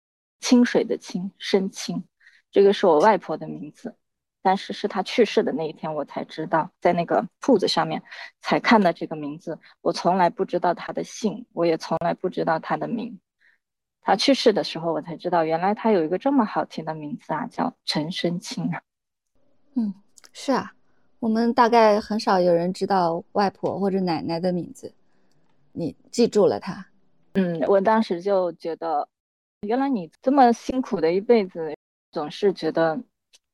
清水的清，深清。这个是我外婆的名字，但是是她去世的那一天我才知道，在那个铺子上面才看到这个名字。我从来不知道她的姓，我也从来不知道她的名。她去世的时候，我才知道原来她有一个这么好听的名字啊，叫陈深清啊。嗯，是啊，我们大概很少有人知道外婆或者奶奶的名字，你记住了她。嗯，我当时就觉得，原来你这么辛苦的一辈子，总是觉得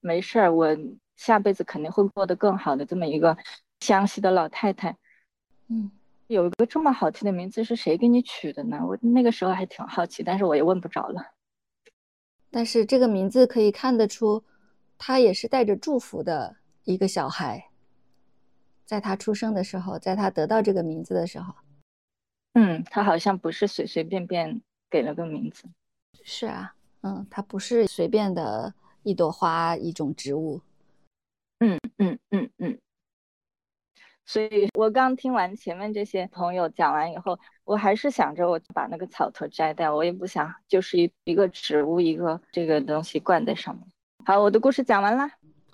没事儿，我下辈子肯定会过得更好的这么一个湘西的老太太。嗯，有一个这么好听的名字是谁给你取的呢？我那个时候还挺好奇，但是我也问不着了。但是这个名字可以看得出。他也是带着祝福的一个小孩，在他出生的时候，在他得到这个名字的时候，嗯，他好像不是随随便便给了个名字。是啊，嗯，它不是随便的一朵花，一种植物。嗯嗯嗯嗯。所以我刚听完前面这些朋友讲完以后，我还是想着我把那个草头摘掉，我也不想就是一一个植物一个这个东西灌在上面。好，我的故事讲完啦。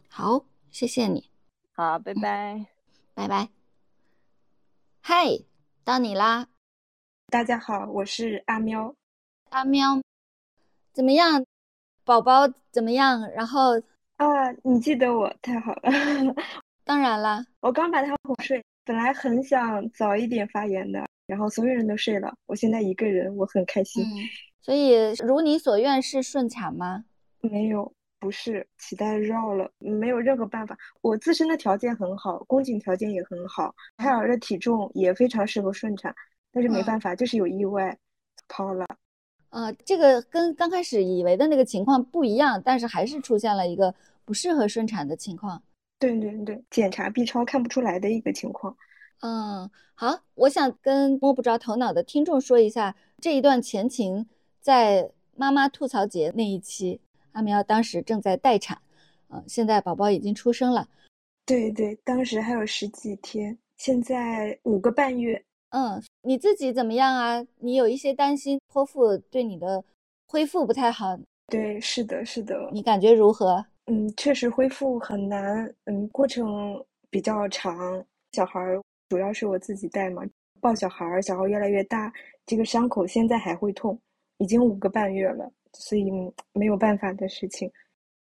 好，谢谢你。好，拜拜，拜拜。嗨，到你啦！大家好，我是阿喵。阿喵，怎么样？宝宝怎么样？然后啊，你记得我，太好了。当然啦，我刚把他哄睡，本来很想早一点发言的，然后所有人都睡了，我现在一个人，我很开心。嗯，所以如你所愿是顺产吗？没有。不是脐带绕了，没有任何办法。我自身的条件很好，宫颈条件也很好，胎儿的体重也非常适合顺产，但是没办法，就是有意外，抛了。呃，这个跟刚开始以为的那个情况不一样，但是还是出现了一个不适合顺产的情况。对对对，检查 B 超看不出来的一个情况。嗯，好，我想跟摸不着头脑的听众说一下这一段前情，在妈妈吐槽节那一期。阿苗当时正在待产，嗯，现在宝宝已经出生了，对对，当时还有十几天，现在五个半月。嗯，你自己怎么样啊？你有一些担心剖腹对你的恢复不太好。对，是的，是的。你感觉如何？嗯，确实恢复很难，嗯，过程比较长。小孩主要是我自己带嘛，抱小孩，小孩越来越大，这个伤口现在还会痛，已经五个半月了。所以没有办法的事情，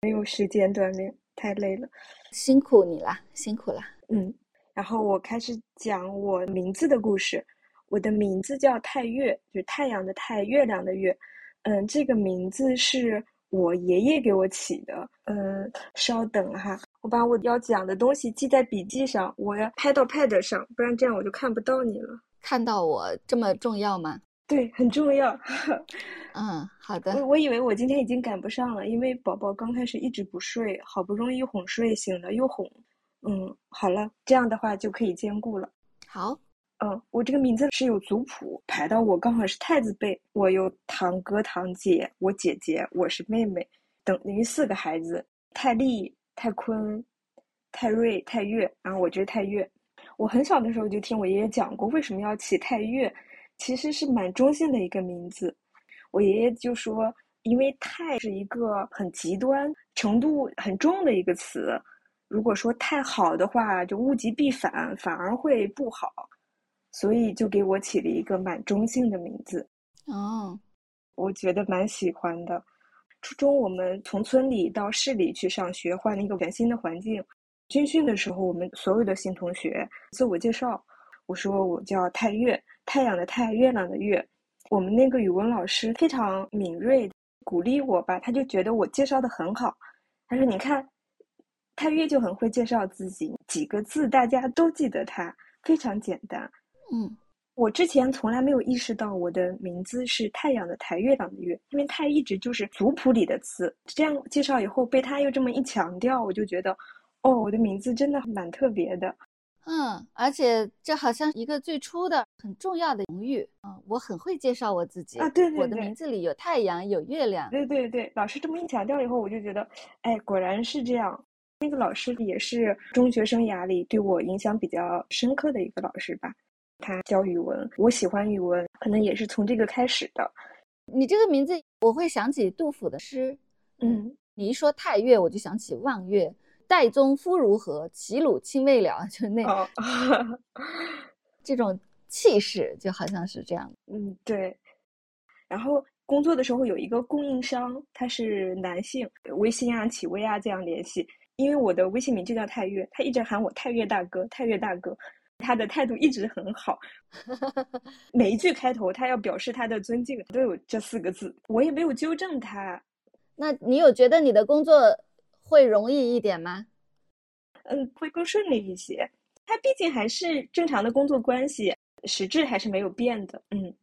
没有时间锻炼，太累了，辛苦你了，辛苦了。嗯，然后我开始讲我名字的故事。我的名字叫太月，就是太阳的太，月亮的月。嗯，这个名字是我爷爷给我起的。嗯，稍等哈，我把我要讲的东西记在笔记上，我要拍到 pad 上，不然这样我就看不到你了。看到我这么重要吗？对，很重要。嗯，好的。我我以为我今天已经赶不上了，因为宝宝刚开始一直不睡，好不容易哄睡醒了又哄。嗯，好了，这样的话就可以兼顾了。好，嗯，我这个名字是有族谱排到我刚好是太子辈，我有堂哥堂姐，我姐姐，我是妹妹，等于四个孩子：太利、太坤、泰瑞、泰月，然后我就是太月。我很小的时候就听我爷爷讲过，为什么要起泰月。其实是蛮中性的一个名字，我爷爷就说，因为泰是一个很极端、程度很重的一个词，如果说太好的话，就物极必反，反而会不好，所以就给我起了一个蛮中性的名字。哦，我觉得蛮喜欢的。初中我们从村里到市里去上学，换了一个全新的环境。军训的时候，我们所有的新同学自我介绍，我说我叫太月。太阳的太，月亮的月，我们那个语文老师非常敏锐，鼓励我吧，他就觉得我介绍的很好。他说：“你看，太月就很会介绍自己，几个字大家都记得他，非常简单。嗯，我之前从来没有意识到我的名字是太阳的太，月亮的月，因为太一直就是族谱里的词。这样介绍以后，被他又这么一强调，我就觉得，哦，我的名字真的蛮特别的。嗯，而且这好像一个最初的很重要的荣誉。嗯，我很会介绍我自己啊，对对对，我的名字里有太阳，有月亮。对对对，老师这么一强调以后，我就觉得，哎，果然是这样。那个老师也是中学生涯里对我影响比较深刻的一个老师吧。他教语文，我喜欢语文，可能也是从这个开始的。你这个名字，我会想起杜甫的诗。嗯，你一说太岳，我就想起望岳。岱宗夫如何？齐鲁青未了，就那 这种气势，就好像是这样。嗯，对。然后工作的时候有一个供应商，他是男性，微信啊、企微啊这样联系。因为我的微信名就叫太岳，他一直喊我太岳大哥，太岳大哥。他的态度一直很好，每一句开头他要表示他的尊敬，都有这四个字。我也没有纠正他。那你有觉得你的工作？会容易一点吗？嗯，会更顺利一些。他毕竟还是正常的工作关系，实质还是没有变的。嗯。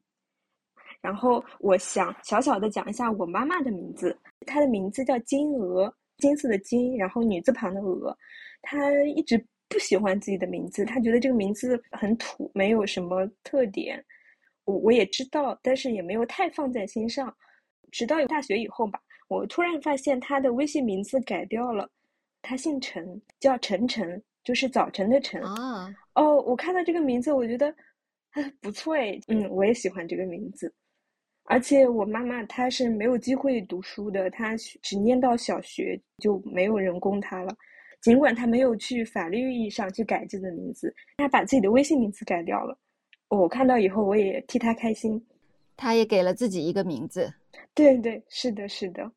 然后我想小小的讲一下我妈妈的名字，她的名字叫金娥，金色的金，然后女字旁的娥。她一直不喜欢自己的名字，她觉得这个名字很土，没有什么特点。我我也知道，但是也没有太放在心上。直到有大学以后吧。我突然发现他的微信名字改掉了，他姓陈，叫陈晨，就是早晨的晨啊。哦，我看到这个名字，我觉得，哎，不错哎，嗯，我也喜欢这个名字。而且我妈妈她是没有机会读书的，她只念到小学就没有人供她了。尽管她没有去法律意义上去改自己的名字，她把自己的微信名字改掉了。我看到以后，我也替她开心。她也给了自己一个名字。对对，是的，是的。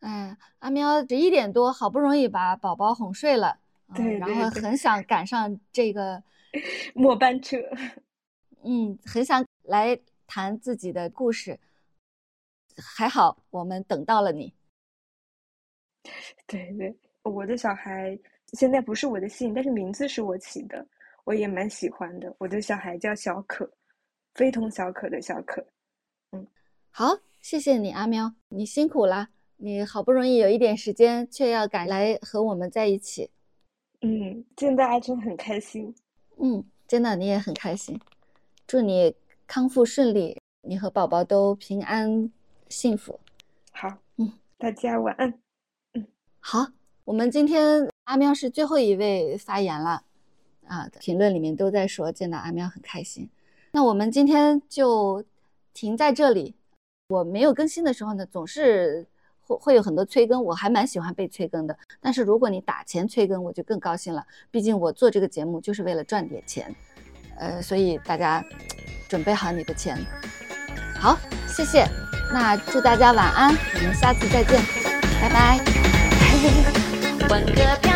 哎，阿喵十一点多，好不容易把宝宝哄睡了，对，然后很想赶上这个 末班车，嗯，很想来谈自己的故事。还好我们等到了你。对对，我的小孩现在不是我的姓，但是名字是我起的，我也蛮喜欢的。我的小孩叫小可，非同小可的小可。嗯，好，谢谢你，阿喵，你辛苦啦。你好不容易有一点时间，却要赶来和我们在一起，嗯，见到阿春很开心，嗯，见到你也很开心，祝你康复顺利，你和宝宝都平安幸福。好，嗯，大家晚安，嗯，好，我们今天阿喵是最后一位发言了，啊，评论里面都在说见到阿喵很开心，那我们今天就停在这里。我没有更新的时候呢，总是。会会有很多催更，我还蛮喜欢被催更的。但是如果你打钱催更，我就更高兴了。毕竟我做这个节目就是为了赚点钱，呃，所以大家准备好你的钱。好，谢谢。那祝大家晚安，我们下次再见，拜拜。个漂。